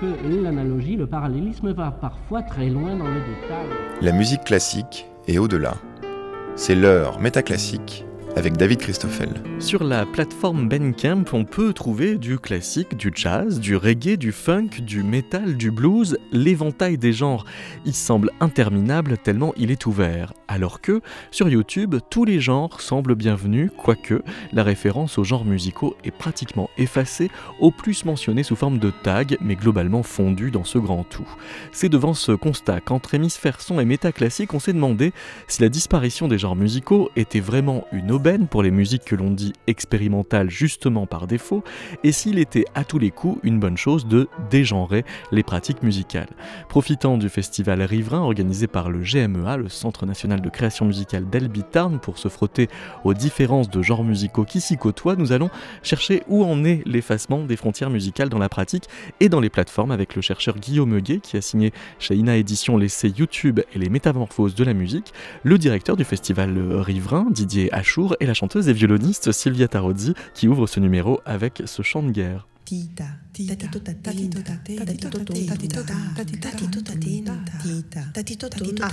que l'analogie, le parallélisme va parfois très loin dans le détail. La musique classique est au-delà. C'est l'heure métaclassique avec David Christoffel. Sur la plateforme Bandcamp, on peut trouver du classique, du jazz, du reggae, du funk, du metal, du blues. L'éventail des genres il semble interminable tellement il est ouvert. Alors que, sur YouTube, tous les genres semblent bienvenus, quoique la référence aux genres musicaux est pratiquement effacée, au plus mentionnée sous forme de tag, mais globalement fondue dans ce grand tout. C'est devant ce constat qu'entre hémisphère son et métaclassique, on s'est demandé si la disparition des genres musicaux était vraiment une pour les musiques que l'on dit expérimentales justement par défaut, et s'il était à tous les coups une bonne chose de dégenrer les pratiques musicales. Profitant du festival Riverain organisé par le GMEA, le Centre national de création musicale d'Albitarn, pour se frotter aux différences de genres musicaux qui s'y côtoient, nous allons chercher où en est l'effacement des frontières musicales dans la pratique et dans les plateformes avec le chercheur Guillaume Huguet qui a signé chez Ina Édition l'essai YouTube et les métamorphoses de la musique, le directeur du festival Riverain, Didier Achour, et la chanteuse et violoniste Silvia Tarozzi qui ouvre ce numéro avec ce chant de guerre. Tita, tatito tatino, tatito tatino, tatito tatito tatino, tita, tatito tatino, tatino, tatito tatino,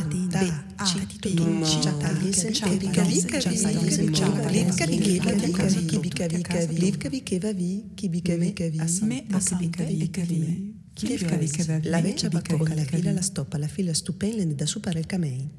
vika vika vika vika vika vika vika vika vika vika vika vika vika La veccia bacocca, la fila, la stoppa, la fila, stupenlen da supare il camei.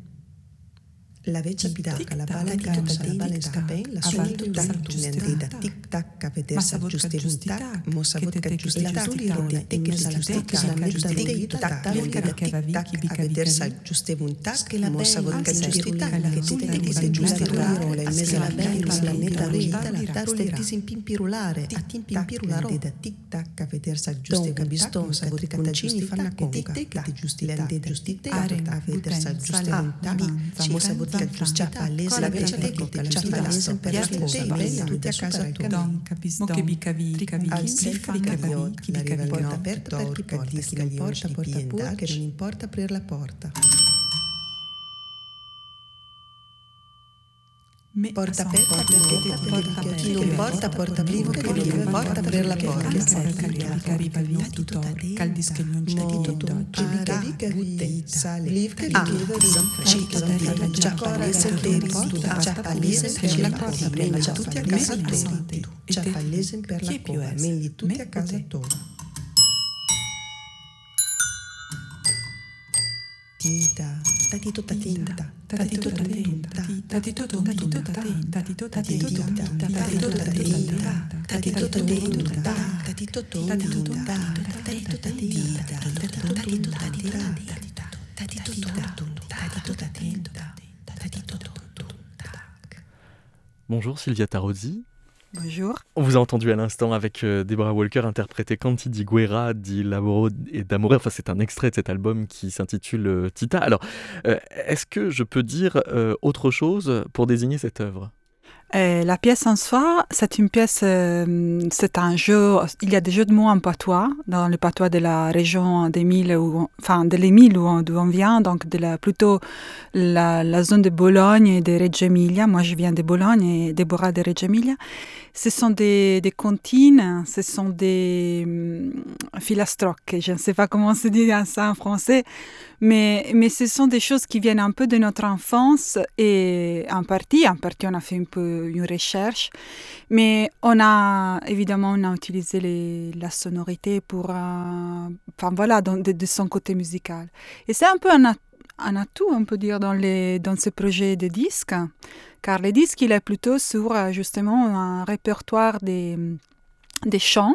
La L'avea pitaka la pala kanta tibale skapen la sundu tak tunendida tik tak kapeter sa justiru tak mosavut ka justiru tak rona tek sa tek sa mesta tik tak tak kada tik tak kapeter sa justiru tak mosavut ka justiru tak ke tek sa justiru rola mesa la ben la meta rita la tarule tisin pimpirulare a tin pimpirularo tik tak kapeter sa justiru ka biston la vot ka tacini fanna konka tik tak justiru tak justiru tak kapeter sa justiru la mosavut Cactus Ciapallese, cioè, la Vecciateca, Ciapallese, per la Stella, tutti a casa tua. Don Capiston, Cavichi, Cavicavi, Chivicavi, Porta aperta per chi porta, chi non porta, porta pure che non importa aprire la porta. Porta aperta perché porta chi non porta porta vivo che non importa aprire la porta arriva il tutor caldis che non c'è tutto cavi cavi sale. Liv che liv cito già palese per la già palese per la cosa meglio tutti a casa tua. Già palese per la cosa meglio tutti a casa tua Bonjour Sylvia Tarozzi. Bonjour. On vous a entendu à l'instant avec euh, Deborah Walker interpréter Canti di Guerra, di Laboro et d'Amore. Enfin, c'est un extrait de cet album qui s'intitule euh, Tita. Alors, euh, est-ce que je peux dire autre chose pour désigner cette œuvre? La pièce en soi, c'est une pièce, c'est un jeu, il y a des jeux de mots en patois, dans le patois de la région d'Émile, enfin de l'Émile où, on vient, donc de plutôt la, la, zone de Bologne et de Reggio Emilia. Moi, je viens de Bologne et Déborah de Reggio Emilia. Ce sont des, des comptines, ce sont des um, je ne sais pas comment se dit ça en français, mais, mais ce sont des choses qui viennent un peu de notre enfance et en partie, en partie on a fait un peu une recherche, mais on a évidemment on a utilisé les, la sonorité pour, euh, enfin voilà, de, son côté musical. Et c'est un peu un, un atout, on peut dire, dans, les, dans ce projet de disque car le disque il est plutôt sur euh, justement un répertoire des, des chants,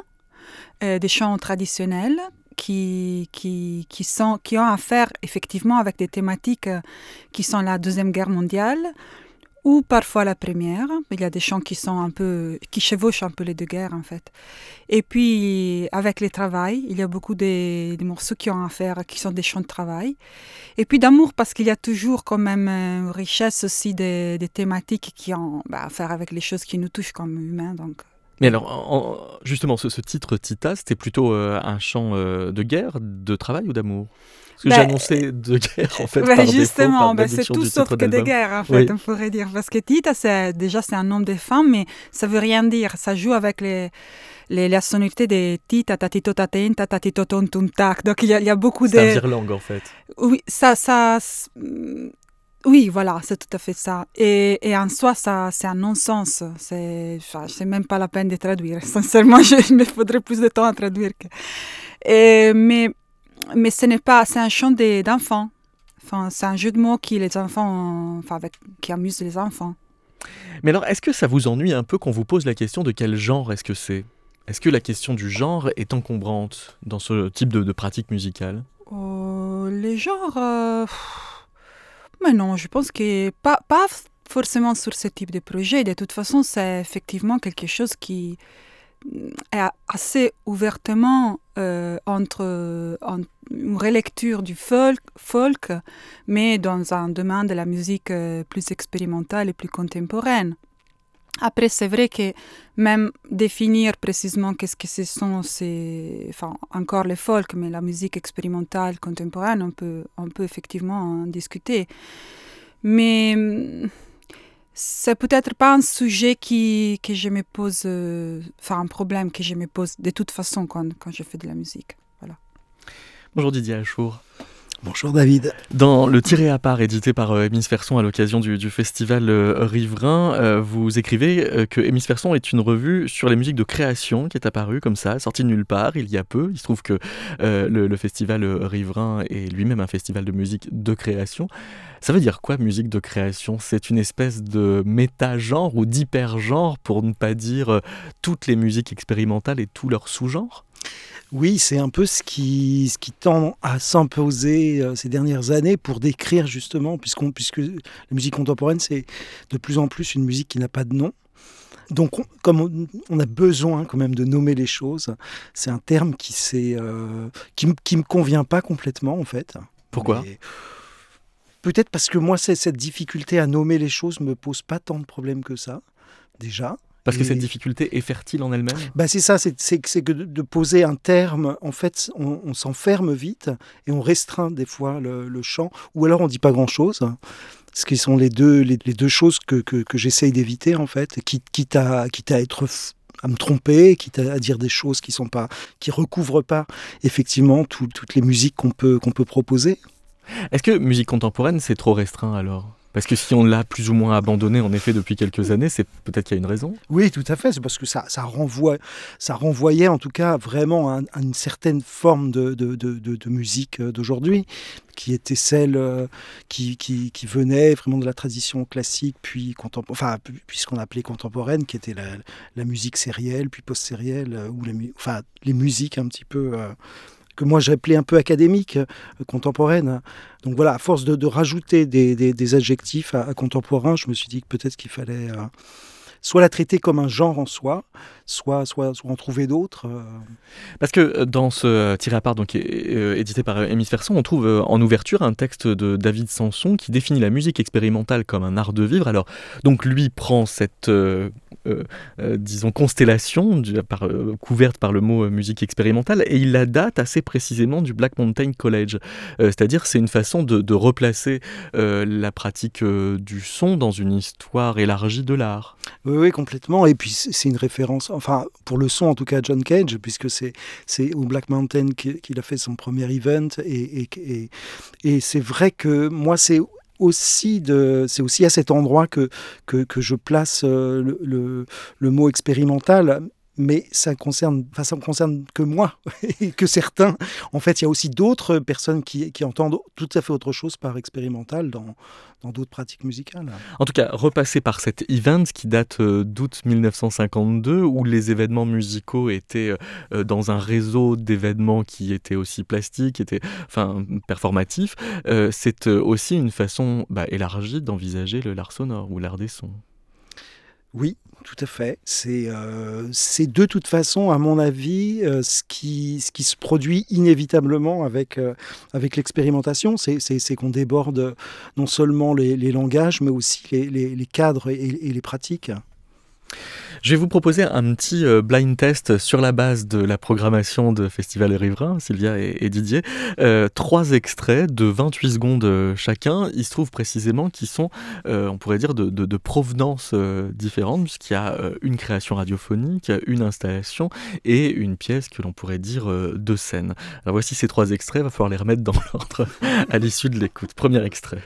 euh, des chants traditionnels qui, qui, qui, sont, qui ont à faire effectivement avec des thématiques qui sont la Deuxième Guerre mondiale, ou parfois la première. Il y a des chants qui sont un peu, qui chevauchent un peu les deux guerres en fait. Et puis avec les travail, il y a beaucoup de, morceaux qui ont à faire, qui sont des chants de travail. Et puis d'amour parce qu'il y a toujours quand même une richesse aussi des, thématiques qui ont bah, à faire avec les choses qui nous touchent comme humains. Donc Mais alors, justement, ce, titre Tita, c'était plutôt euh, un chant euh, de guerre, de travail ou d'amour? Parce que j'ai ben, annoncé de guerre, en fait. Ben, justement, ben, c'est tout sauf que de guerre, en fait, on pourrait dire. Parce que Tita, déjà, c'est un nom de femme, mais ça veut rien dire. Ça joue avec les, les, la sonorité des tita, tatito, tatin, tatito, ton, tac. Donc, il y, y, a beaucoup de. C'est un en fait. Oui, ça. ça oui, voilà, c'est tout à fait ça. Et, et en soi, ça, c'est un non-sens. C'est, c'est même pas la peine de traduire. Sincèrement, je me faudrait plus de temps à traduire. Que... Et, mais, mais ce n'est pas, c'est un chant d'enfants. Enfin, c'est un jeu de mots qui les enfants, enfin, avec, qui amuse les enfants. Mais alors, est-ce que ça vous ennuie un peu qu'on vous pose la question de quel genre est-ce que c'est? Est-ce que la question du genre est encombrante dans ce type de, de pratique musicale? Oh, Les genres. Euh, mais non, je pense que pas, pas forcément sur ce type de projet. De toute façon, c'est effectivement quelque chose qui assez ouvertement euh, entre, une relecture du folk, folk, mais dans un domaine de la musique euh, plus expérimentale et plus contemporaine. Après, c'est vrai que même définir précisément qu'est-ce que ce sont, c'est enfin, encore le folk, mais la musique expérimentale contemporaine, on peut, on peut effectivement en discuter. Mais c'est peut-être pas un sujet qui, que je me pose, euh, enfin un problème que je me pose de toute façon quand, quand je fais de la musique. Voilà. Bonjour Didier Achour. Bonjour David. Dans le tiré à part édité par euh, Émis Ferson à l'occasion du, festival euh, Riverain, euh, vous écrivez que Émis Ferson est une revue sur les musiques de création qui est apparue comme ça, sortie de nulle part il y a peu. Il se trouve que le, festival Riverain est lui-même un festival de musique de création. Ça veut dire quoi musique de création? C'est une espèce de méta-genre ou d'hyper-genre pour ne pas dire toutes les musiques expérimentales et tous leurs sous-genres? Oui, c'est un peu ce qui, ce qui tend à s'imposer euh, ces dernières années pour décrire justement, puisqu'on, puisque la musique contemporaine, c'est de plus en plus une musique qui n'a pas de nom. Donc, comme on, a besoin quand même de nommer les choses, c'est un terme qui euh, qui, qui me convient pas complètement en fait. Pourquoi? Peut-être parce que moi, cette difficulté à nommer les choses me pose pas tant de problèmes que ça, déjà. Parce que cette difficulté est fertile en elle-même? Bah C'est ça, c'est que de, poser un terme, en fait, on, s'enferme vite et on restreint des fois le, champ, ou alors on dit pas grand-chose. Ce qui sont les deux, les, deux choses que, que, que j'essaye d'éviter, en fait, quitte, quitte, à, quitte à être à me tromper, quitte à, dire des choses qui sont pas, qui recouvrent pas effectivement toutes les musiques qu'on peut, qu'on peut proposer. Est-ce que musique contemporaine, c'est trop restreint alors? Parce que si on l'a plus ou moins abandonné, en effet, depuis quelques années, c'est peut-être qu'il y a une raison? Oui, tout à fait. C'est parce que ça, ça, ça renvoyait en tout cas vraiment à, une certaine forme de, de, de, musique euh, d'aujourd'hui, qui était celle euh, qui, qui, venait vraiment de la tradition classique, puis, enfin, puis ce qu'on appelait contemporaine, qui était la, musique sérielle, puis post-sérielle, euh, ou les musiques un petit peu que moi j'appelais un peu académique, euh, contemporaine. Donc voilà, à force de, rajouter des, adjectifs à, contemporain, je me suis dit que peut-être qu'il fallait euh, soit la traiter comme un genre en soi, soit, soit, soit en trouver d'autres. Euh. Parce que dans ce tiré à part donc, édité par Émis Ferson, on trouve en ouverture un texte de David Sanson qui définit la musique expérimentale comme un art de vivre. Alors, donc lui prend cette euh, euh, disons, constellation par, euh, couverte par le mot musique expérimentale, et il la date assez précisément du Black Mountain College. C'est-à-dire c'est une façon de, replacer la pratique du son dans une histoire élargie de l'art. Oui, oui, complètement. Et puis c'est une référence, enfin pour le son en tout cas, John Cage, puisque c'est au Black Mountain qu'il a fait son premier event. Et, et, c'est vrai que moi, c'est aussi de, c'est aussi à cet endroit que, que, que je place euh, le, le, le, mot expérimental mais ça concerne, enfin, ça me concerne que moi et que certains. En fait, il y a aussi d'autres personnes qui, entendent tout à fait autre chose par expérimental dans dans d'autres pratiques musicales. En tout cas, repasser par cet event qui date euh, d'août 1952, où les événements musicaux étaient euh, dans un réseau d'événements qui étaient aussi plastiques, étaient, enfin, performatifs, euh, c'est aussi une façon bah, élargie d'envisager l'art sonore ou l'art des sons. Oui, tout à fait. C'est euh, de toute façon, à mon avis, euh, ce, qui, ce qui se produit inévitablement avec, euh, avec l'expérimentation. C'est qu'on déborde non seulement les, langages, mais aussi les, cadres et, les pratiques. Je vais vous proposer un petit euh, blind test sur la base de la programmation de Festival Riverain, Sylvia et, Didier. Euh, trois extraits de 28 secondes euh, chacun. Il se trouve précisément qu'ils sont, on pourrait dire, de, de, provenance différente, puisqu'il y a une création radiophonique, une installation et une pièce que l'on pourrait dire de scène. Voici ces trois extraits, il va falloir les remettre dans l'ordre à l'issue de l'écoute. Premier extrait.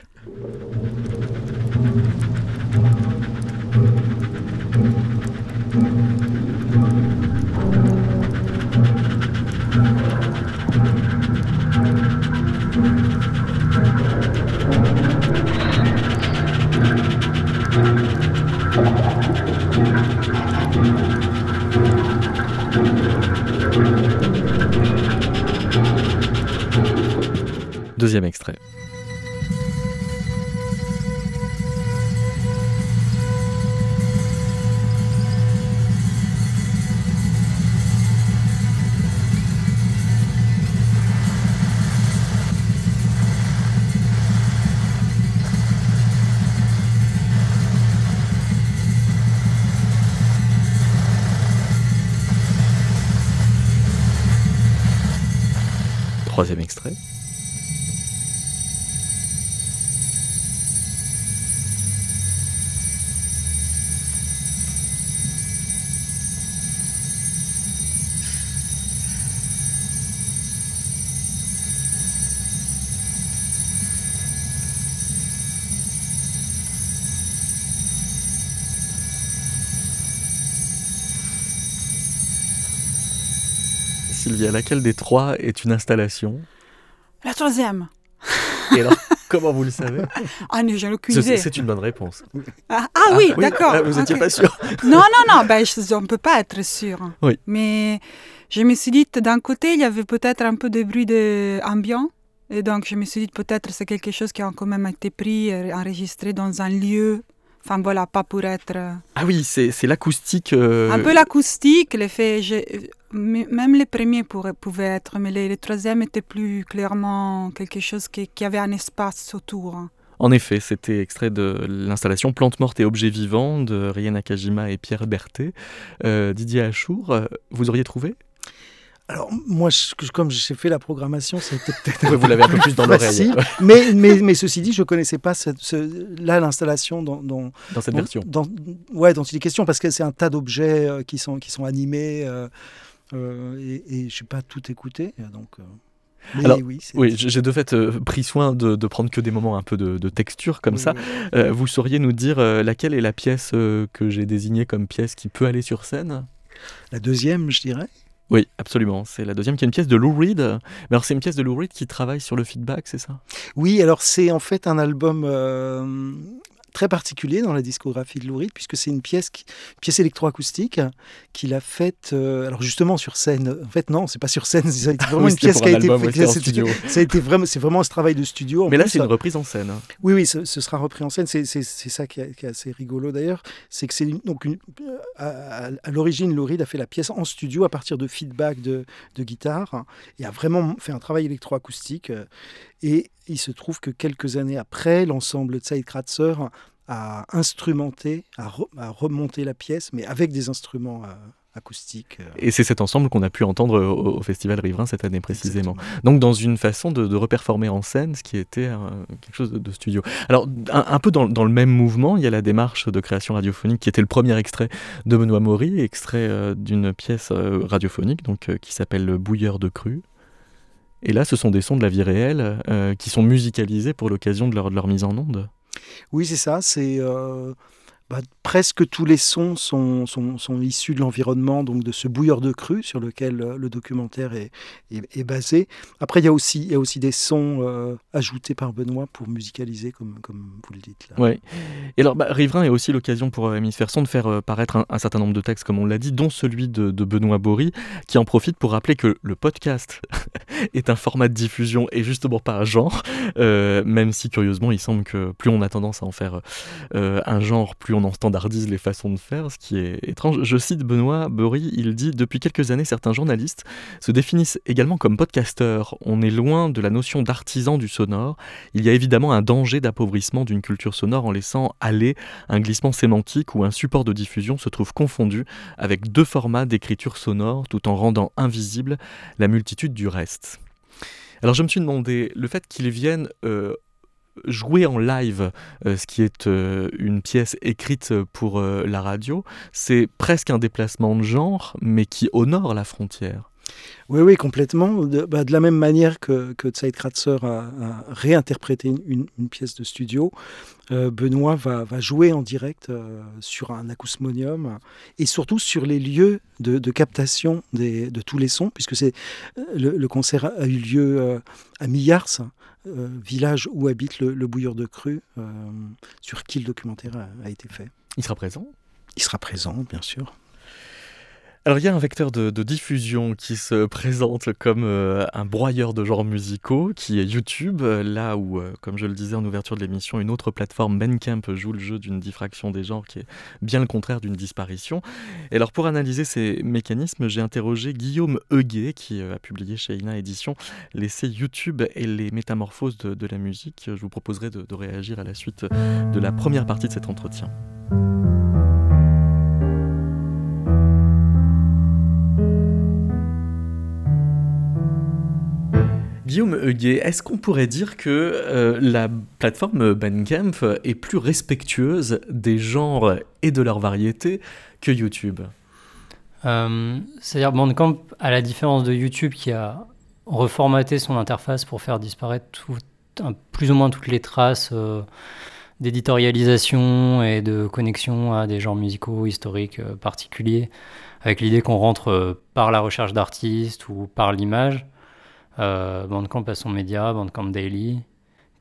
Deuxième extrait. Troisième extrait. Sylvia, laquelle des trois est une installation La troisième. Et alors, comment vous le savez Ah, j'ai aucune idée. C'est une bonne réponse. Ah, ah oui, d'accord. Ah, vous n'étiez pas sûr Non, non, non, ben, on ne peut pas être sûr. Oui. Mais je me suis dit, d'un côté, il y avait peut-être un peu de bruit de ambiant. Et donc, je me suis dit, peut-être c'est quelque chose qui a quand même été pris, enregistré dans un lieu Enfin voilà, pas pour être. Euh, ah oui, c'est l'acoustique. Euh, un peu l'acoustique, l'effet. Même les premiers pouvaient être, mais les, troisièmes étaient plus clairement quelque chose qui, avait un espace autour. Hein. En effet, c'était extrait de l'installation Plantes mortes et objets vivants de Rien Nakajima et Pierre Berthet. Euh, Didier Achour, vous auriez trouvé? Alors moi, comme j'ai fait la programmation, c'était peut-être. vous l'avez un peu plus dans l'oreille. mais, mais, mais, ceci dit, je ne connaissais pas ce, là l'installation dans, dans, cette version. Dans, ouais, dont il est question, parce que c'est un tas d'objets euh, qui, sont, qui sont animés euh, euh, et, et je n'ai pas tout écouté. Donc, Alors, oui, oui j'ai de fait pris soin de, de, prendre que des moments un peu de, texture comme ça. vous sauriez nous dire laquelle est la pièce que j'ai désignée comme pièce qui peut aller sur scène? La deuxième, je dirais. Oui, absolument. C'est la deuxième qui est une pièce de Lou Reed. Mais alors c'est une pièce de Lou Reed qui travaille sur le feedback, c'est ça? Oui, alors c'est en fait un album euh, très particulier dans la discographie de Lou Reed, puisque c'est une pièce, qui, pièce électroacoustique qu'il a faite, euh, alors justement sur scène. En fait, non, c'est pas sur scène, c'est vraiment une pièce qui a été faite. en studio. Ça a été vraiment, c'est vraiment ce travail de studio. Mais là, c'est une reprise en scène. Oui, oui, ce, sera repris en scène. C'est ça qui est, assez rigolo d'ailleurs, c'est que c'est donc une, à, l'origine, Lou Reed a fait la pièce en studio à partir de feedback de, de guitare hein, et a vraiment fait un travail électroacoustique. Euh, et il se trouve que quelques années après, l'ensemble Kratzer a instrumenté, a, remonté la pièce, mais avec des instruments euh, acoustiques. Euh. Et c'est cet ensemble qu'on a pu entendre au, Festival Riverain cette année précisément. Donc dans une façon de, reperformer en scène ce qui était quelque chose de, studio. Alors un, peu dans, le même mouvement, il y a la démarche de création radiophonique qui était le premier extrait de Benoît Maury, extrait euh, d'une pièce radiophonique donc, qui s'appelle Le Bouilleur de cru. Et là, ce sont des sons de la vie réelle euh, qui sont musicalisés pour l'occasion de leur, mise en onde. Oui, c'est ça. C'est euh, bah, presque tous les sons sont, issus de l'environnement, donc de ce bouilleur de cru sur lequel euh, le documentaire est, basé. Après, il y a aussi, il y a aussi des sons euh, ajoutés par Benoît pour musicaliser, comme, vous le dites. Là. Ouais. Et alors, bah, Riverain est aussi l'occasion pour euh, Hémisphère de faire paraître un, certain nombre de textes, comme on l'a dit, dont celui de, de, Benoît Bory, qui en profite pour rappeler que le podcast est un format de diffusion et justement pas un genre, même si curieusement, il semble que plus on a tendance à en faire un genre, plus on en standardise les façons de faire, ce qui est étrange. Je cite Benoît Bory, il dit Depuis quelques années, certains journalistes se définissent également comme podcasteurs. On est loin de la notion d'artisan du sonore. Il y a évidemment un danger d'appauvrissement d'une culture sonore en laissant aller un glissement sémantique où un support de diffusion se trouve confondu avec deux formats d'écriture sonore tout en rendant invisible la multitude du reste. Alors je me suis demandé, le fait qu'ils viennent euh, jouer en live, euh, ce qui est euh, une pièce écrite pour la radio, c'est presque un déplacement de genre, mais qui honore la frontière. Oui, oui, complètement. De, bah, de la même manière que, que a, réinterprété une, pièce de studio, euh, Benoît va, jouer en direct euh, sur un acousmonium et surtout sur les lieux de, captation de tous les sons, puisque euh, le, concert a eu lieu à Millars, village où habite le, le bouilleur de cru, sur qui le documentaire a été fait. Il sera présent? Il sera présent, bien sûr. Alors il y a un vecteur de, diffusion qui se présente comme euh, un broyeur de genres musicaux, qui est YouTube, là où, euh, comme je le disais en ouverture de l'émission, une autre plateforme, Bandcamp, joue le jeu d'une diffraction des genres qui est bien le contraire d'une disparition. Et alors pour analyser ces mécanismes, j'ai interrogé Guillaume Huguet, qui euh, a publié chez Ina Édition l'essai YouTube et les métamorphoses de, la musique. Je vous proposerai de réagir à la suite de la première partie de cet entretien. Guillaume Huguet, est-ce qu'on pourrait dire que euh, la plateforme Bandcamp est plus respectueuse des genres et de leur variété que YouTube? Euh, C'est-à-dire Bandcamp, à la différence de YouTube qui a reformaté son interface pour faire disparaître plus ou moins toutes les traces euh, d'éditorialisation et de connexion à des genres musicaux historiques particuliers, avec l'idée qu'on rentre par la recherche d'artistes ou par l'image euh, Bandcamp a son média, Bandcamp Daily,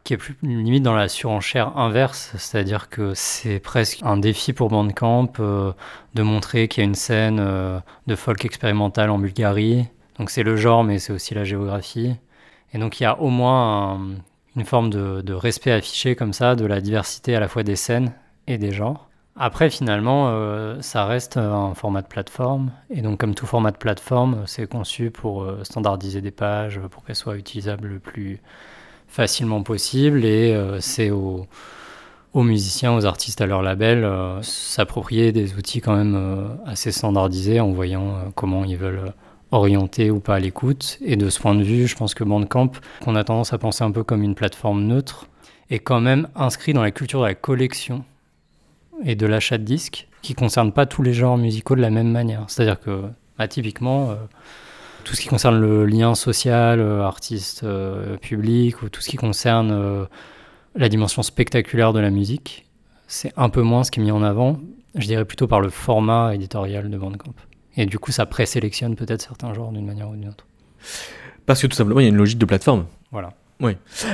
qui est plus limite dans la surenchère inverse, c'est-à-dire que c'est presque un défi pour Bandcamp euh, de montrer qu'il y a une scène euh, de folk expérimental en Bulgarie. Donc c'est le genre, mais c'est aussi la géographie. Et donc il y a au moins une forme de, respect affiché comme ça de la diversité à la fois des scènes et des genres. Après, finalement, euh, ça reste un format de plateforme. Et donc, comme tout format de plateforme, c'est conçu pour euh, standardiser des pages, pour qu'elles soient utilisables le plus facilement possible. Et euh, c'est aux, musiciens, aux artistes, à leur label, s'approprier des outils quand même assez standardisés en voyant comment ils veulent orienter ou pas l'écoute. Et de ce point de vue, je pense que Bandcamp, qu'on a tendance à penser un peu comme une plateforme neutre, est quand même inscrit dans la culture de la collection et de l'achat de disques qui ne concernent pas tous les genres musicaux de la même manière. C'est-à-dire que, bah, typiquement, euh, tout ce qui concerne le lien social, euh, artiste, euh, public, ou tout ce qui concerne la dimension spectaculaire de la musique, c'est un peu moins ce qui est mis en avant, je dirais plutôt par le format éditorial de Bandcamp. Et du coup, ça présélectionne peut-être certains genres d'une manière ou d'une autre. Parce que tout simplement, il y a une logique de plateforme. Voilà. Oui.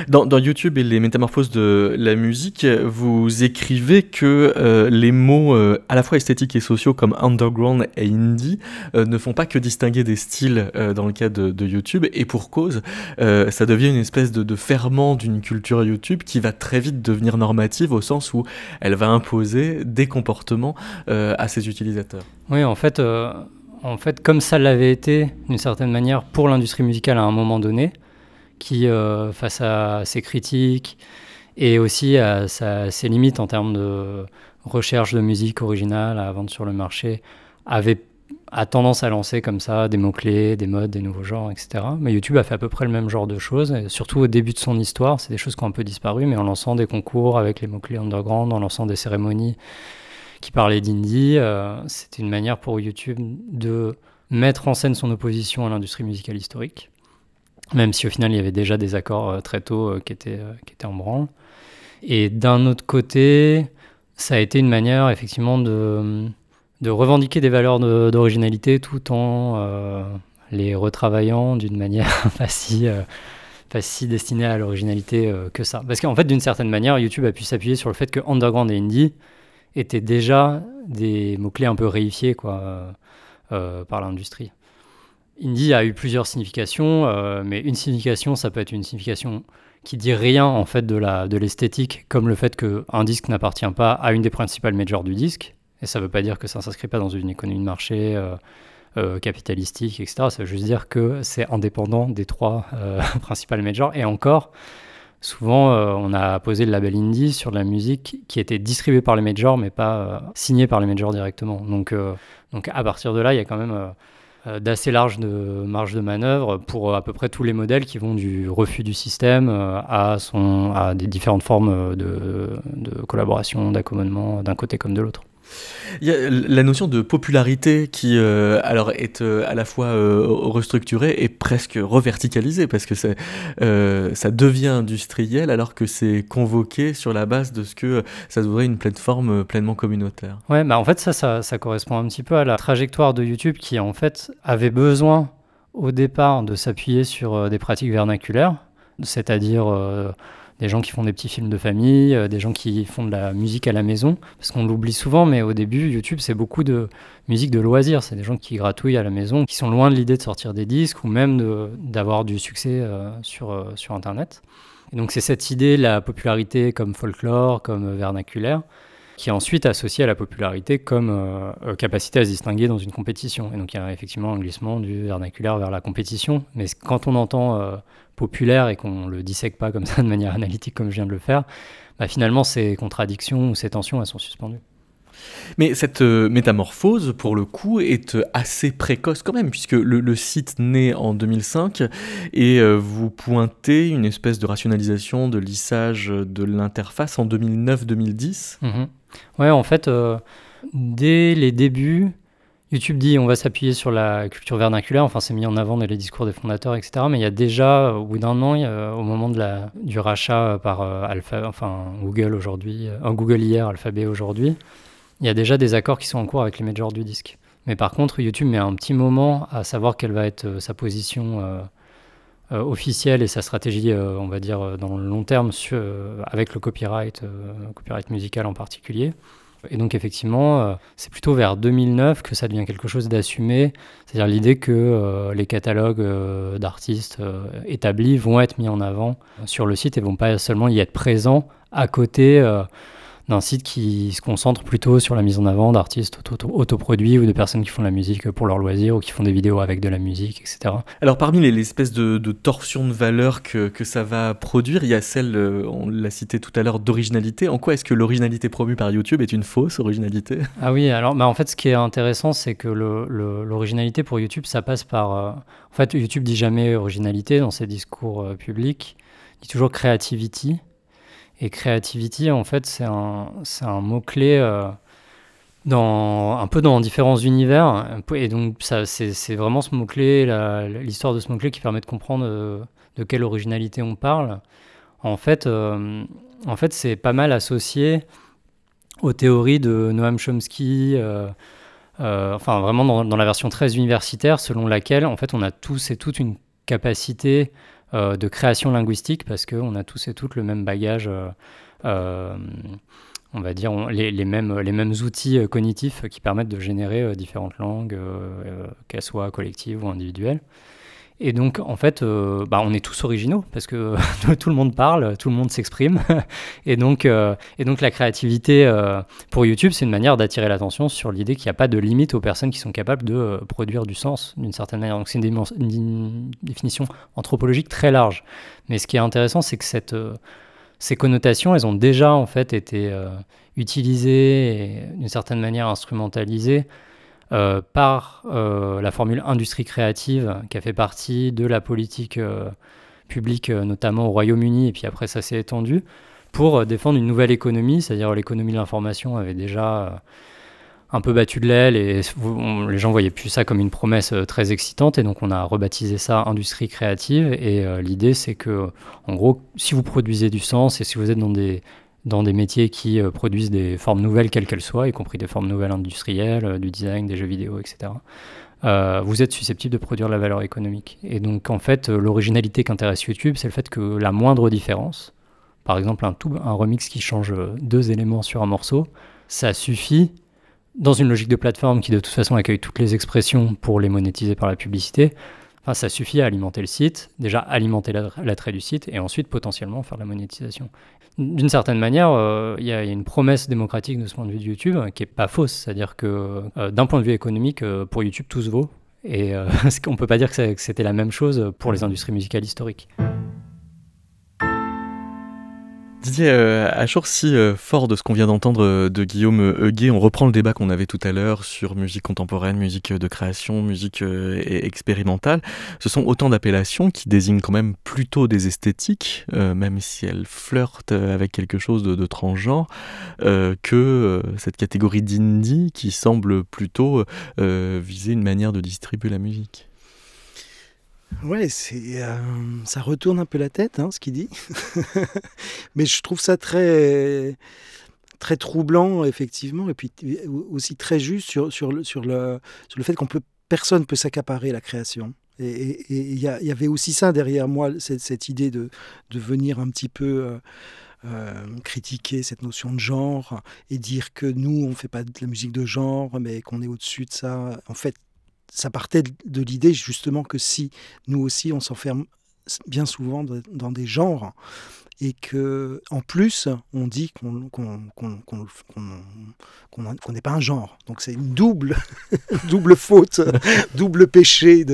Dans, YouTube et les métamorphoses de la musique, vous écrivez que euh, les mots euh, à la fois esthétiques et sociaux comme underground et indie euh, ne font pas que distinguer des styles dans le cas de, YouTube, et pour cause, ça devient une espèce de, de ferment d'une culture YouTube qui va très vite devenir normative au sens où elle va imposer des comportements à ses utilisateurs. Oui, en fait, en fait, comme ça l'avait été d'une certaine manière pour l'industrie musicale à un moment donné, qui, euh, face à ses critiques et aussi à, ses limites en termes de recherche de musique originale à vendre sur le marché, avait a tendance à lancer comme ça des mots-clés, des modes, des nouveaux genres, etc. Mais YouTube a fait à peu près le même genre de choses, surtout au début de son histoire, c'est des choses qui ont un peu disparu, mais en lançant des concours avec les mots-clés underground, en lançant des cérémonies qui parlaient d'indie, euh, c'était une manière pour YouTube de mettre en scène son opposition à l'industrie musicale historique même si au final il y avait déjà des accords euh, très tôt euh, qui, étaient, euh, qui étaient en branle. Et d'un autre côté, ça a été une manière effectivement de, revendiquer des valeurs d'originalité tout en les retravaillant d'une manière pas si, pas si destinée à l'originalité que ça. Parce qu'en fait, d'une certaine manière, YouTube a pu s'appuyer sur le fait que underground et indie étaient déjà des mots-clés un peu réifiés quoi, par l'industrie. Indie a eu plusieurs significations, euh, mais une signification, ça peut être une signification qui dit rien en fait de la de l'esthétique, comme le fait qu'un disque n'appartient pas à une des principales majors du disque. Et ça ne veut pas dire que ça ne s'inscrit pas dans une économie de marché euh, euh, capitalistique, etc. Ça veut juste dire que c'est indépendant des trois principales majors. Et encore, souvent, on a posé le label indie sur de la musique qui était distribuée par les majors, mais pas signée par les majors directement. Donc, donc à partir de là, il y a quand même euh, d'assez large de marge de manœuvre pour euh, à peu près tous les modèles qui vont du refus du système euh, à, son, à des différentes formes de, de collaboration, d'accommodement d'un côté comme de l'autre. Il y a la notion de popularité qui euh, alors est euh, à la fois euh, restructurée et presque reverticalisée parce que ça devient industriel alors que c'est convoqué sur la base de ce que ça devrait une plateforme pleinement communautaire. Ouais, bah en fait ça, ça correspond un petit peu à la trajectoire de YouTube qui en fait avait besoin au départ de s'appuyer sur des pratiques vernaculaires, c'est-à-dire des gens qui font des petits films de famille, euh, des gens qui font de la musique à la maison, parce qu'on l'oublie souvent, mais au début, YouTube, c'est beaucoup de musique de loisirs, c'est des gens qui gratouillent à la maison, qui sont loin de l'idée de sortir des disques ou même d'avoir du succès euh, sur, euh, sur Internet. Et donc c'est cette idée, la popularité comme folklore, comme vernaculaire, qui est ensuite associée à la popularité comme capacité à se distinguer dans une compétition. Et donc il y a effectivement un glissement du vernaculaire vers la compétition. Mais quand on entend populaire et qu'on le dissèque pas comme ça de manière analytique comme je viens de le faire, bah finalement ces contradictions ou ces tensions elles sont suspendues. Mais cette euh, métamorphose, pour le coup, est euh, assez précoce quand même, puisque le, site naît en 2005 et euh, vous pointez une espèce de rationalisation, de lissage de l'interface en 2009-2010. Mm-hmm. Ouais, en fait, dès les débuts, YouTube dit on va s'appuyer sur la culture vernaculaire, enfin c'est mis en avant dans les discours des fondateurs, etc. Mais il y a déjà, au bout d'un an, au moment du rachat par euh, Alpha, enfin Google aujourd'hui, euh, Google hier, Alphabet aujourd'hui, il y a déjà des accords qui sont en cours avec les majors du disque. Mais par contre, YouTube met un petit moment à savoir quelle va être euh, sa position officielle et sa stratégie, on va dire, dans le long terme avec le copyright, copyright musical en particulier. Et donc effectivement, euh, c'est plutôt vers 2009 que ça devient quelque chose d'assumé, c'est-à-dire l'idée que euh, les catalogues euh, d'artistes établis vont être mis en avant sur le site et vont pas seulement y être présents à côté d'un site qui se concentre plutôt sur la mise en avant d'artistes autoproduits ou de personnes qui font de la musique pour leur loisir ou qui font des vidéos avec de la musique, etc. Alors parmi les, espèces de, de torsions de valeur que, que, ça va produire, il y a celle, euh, on l'a cité tout à l'heure, d'originalité. En quoi est-ce que l'originalité promue par YouTube est une fausse originalité? Ah oui, alors bah, en fait ce qui est intéressant c'est que l'originalité pour YouTube ça passe par... Euh, en fait YouTube dit jamais originalité dans ses discours euh, publics, il dit toujours creativity. Et creativity, en fait, c'est un, un mot-clé euh, dans, un peu dans différents univers. Et donc, c'est vraiment ce mot-clé, l'histoire de ce mot-clé qui permet de comprendre euh, de quelle originalité on parle. En fait, euh, en fait c'est pas mal associé aux théories de Noam Chomsky. enfin, vraiment dans, dans, la version très universitaire, selon laquelle, en fait, on a tous et toutes une capacité de création linguistique parce qu'on a tous et toutes le même bagage, euh, euh, on va dire, les, mêmes, les mêmes outils cognitifs qui permettent de générer différentes langues, qu'elles soient collectives ou individuelles. Et donc, en fait, euh, bah, on est tous originaux parce que tout le monde parle, tout le monde s'exprime. et, donc, euh, et donc, la créativité euh, pour YouTube, c'est une manière d'attirer l'attention sur l'idée qu'il n'y a pas de limite aux personnes qui sont capables de produire du sens d'une certaine manière. Donc, c'est une, définition anthropologique très large. Mais ce qui est intéressant, c'est que ces connotations, elles ont déjà en fait été utilisées et d'une certaine manière instrumentalisées euh, par euh, la formule industrie créative qui a fait partie de la politique euh, publique, notamment au Royaume-Uni, et puis après ça s'est étendu, pour défendre une nouvelle économie, c'est-à-dire l'économie de l'information avait déjà un peu battu de l'aile et les gens voyaient plus ça comme une promesse très excitante et donc on a rebaptisé ça industrie créative et l'idée c'est que en gros si vous produisez du sens et si vous êtes dans des dans des métiers qui euh, produisent des formes nouvelles, quelles qu'elles soient, y compris des formes nouvelles industrielles, euh, du design, des jeux vidéo, etc. Euh, vous êtes susceptible de produire de la valeur économique. Et donc, en fait, l'originalité qu'intéresse YouTube, c'est le fait que la moindre différence, par exemple un, tout, un remix qui change deux éléments sur un morceau, ça suffit dans une logique de plateforme qui de toute façon accueille toutes les expressions pour les monétiser par la publicité, enfin, ça suffit à alimenter le site, déjà alimenter l'attrait du site et ensuite potentiellement faire la monétisation. D'une certaine manière, euh, il y, a une promesse démocratique de ce point de vue de YouTube qui n'est pas fausse, c'est-à-dire que euh, d'un point de vue économique, euh, pour YouTube, tout se vaut. Et on ne peut pas dire que c'était la même chose pour les industries musicales historiques. Didier euh, Achour, si euh, fort de ce qu'on vient d'entendre euh, de Guillaume Huguet, on reprend le débat qu'on avait tout à l'heure sur musique contemporaine, musique de création, musique expérimentale. Ce sont autant d'appellations qui désignent quand même plutôt des esthétiques, même si elles flirtent avec quelque chose de transgenre, que cette catégorie d'indie qui semble plutôt viser une manière de distribuer la musique. Ouais, c'est, euh, ça retourne un peu la tête, hein, ce qu'il dit. Mais je trouve ça très, très troublant, effectivement, et puis aussi très juste sur, sur, le, sur, le, sur le fait qu'on peut, personne peut s'accaparer la création. Et il y, y, avait aussi ça derrière moi, cette, cette idée de, de, venir un petit peu euh, euh, critiquer cette notion de genre et dire que nous, on ne fait pas de la musique de genre, mais qu'on est au-dessus de ça. En fait, ça partait de l'idée justement que si nous aussi on s'enferme bien souvent dans des genres et que en plus on dit qu'on n'est pas un genre. Donc c'est une double, double faute, double péché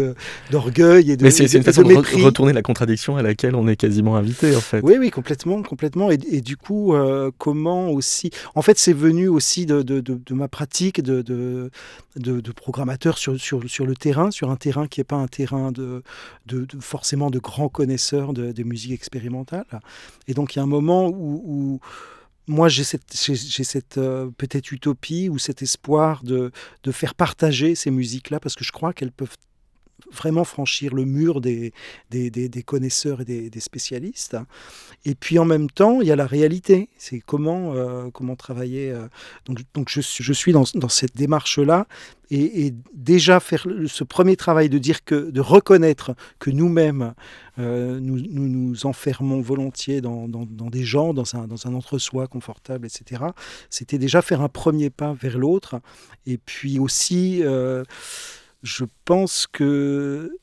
d'orgueil et de Mais c'est une façon de, retourner la contradiction à laquelle on est quasiment invité en fait. Oui, oui, complètement, complètement. Et, et du coup, euh, comment aussi... En fait, c'est venu aussi de, de, de, ma pratique de, de, programmateur sur, sur, sur, le terrain, sur un terrain qui n'est pas un terrain de, forcément de grands connaisseurs de, musique expérimentale. Et donc il y a un moment où, moi j'ai cette, euh, peut-être utopie ou cet espoir de, de faire partager ces musiques-là parce que je crois qu'elles peuvent vraiment franchir le mur des, des, des, connaisseurs et des, spécialistes. Et puis en même temps, il y a la réalité. C'est comment, euh, comment travailler. Euh. donc, donc je, je, suis dans, dans cette démarche-là. Et, déjà faire ce premier travail de dire que, de reconnaître que nous-mêmes, euh, nous, nous, nous enfermons volontiers dans, dans, des gens, dans un, dans un entre-soi confortable, etc. C'était déjà faire un premier pas vers l'autre. Et puis aussi je pense que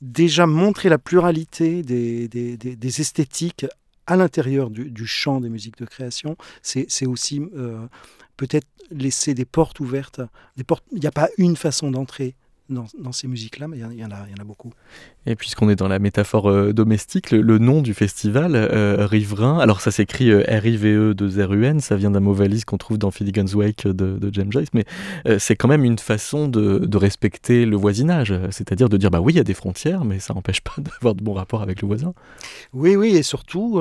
déjà montrer la pluralité des, esthétiques à l'intérieur du, champ des musiques de création, c'est aussi euh, peut-être laisser des portes ouvertes. Il n'y a pas une façon d'entrer dans, ces musiques-là, mais il y, en a, y en a beaucoup. Et puisqu'on est dans la métaphore euh, domestique, le, nom du festival, euh, Riverain, alors ça s'écrit euh, R-I-V-E de Z-U-N, ça vient d'un mot valise qu'on trouve dans Finnegan's Wake de, de James Joyce, mais c'est quand même une façon de, de respecter le voisinage, c'est-à-dire de dire bah oui, il y a des frontières, mais ça n'empêche pas d'avoir de bons rapports avec le voisin. Oui, oui, et surtout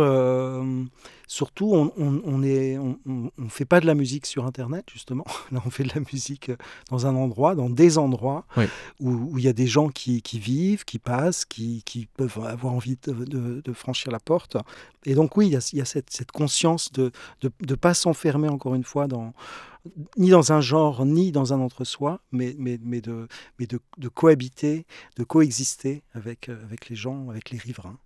Surtout, on ne on, fait pas de la musique sur Internet, justement. Là, on fait de la musique euh, dans un endroit, dans des endroits où il y a des gens qui, vivent, qui passent, qui, peuvent avoir envie de, franchir la porte. Et donc, oui, il y a, cette, conscience de ne pas s'enfermer, encore une fois, dans, ni dans un genre, ni dans un entre-soi, mais, mais, mais, de, mais de, de, cohabiter, de coexister avec, euh, avec les gens, avec les riverains.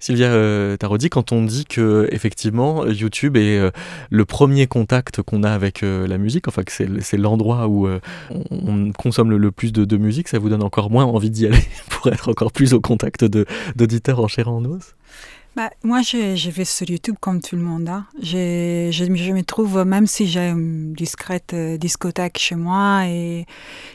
Sylvia euh, Tarodi, quand on dit que effectivement YouTube est euh, le premier contact qu'on a avec euh, la musique, enfin que c'est l'endroit où on, consomme le, plus de, musique, ça vous donne encore moins envie d'y aller pour être encore plus au contact d'auditeurs en chair en os? Bah, moi, je, je, vais sur YouTube comme tout le monde. Hein. Je, me trouve, même si j'ai une discrète euh, discothèque chez moi, et,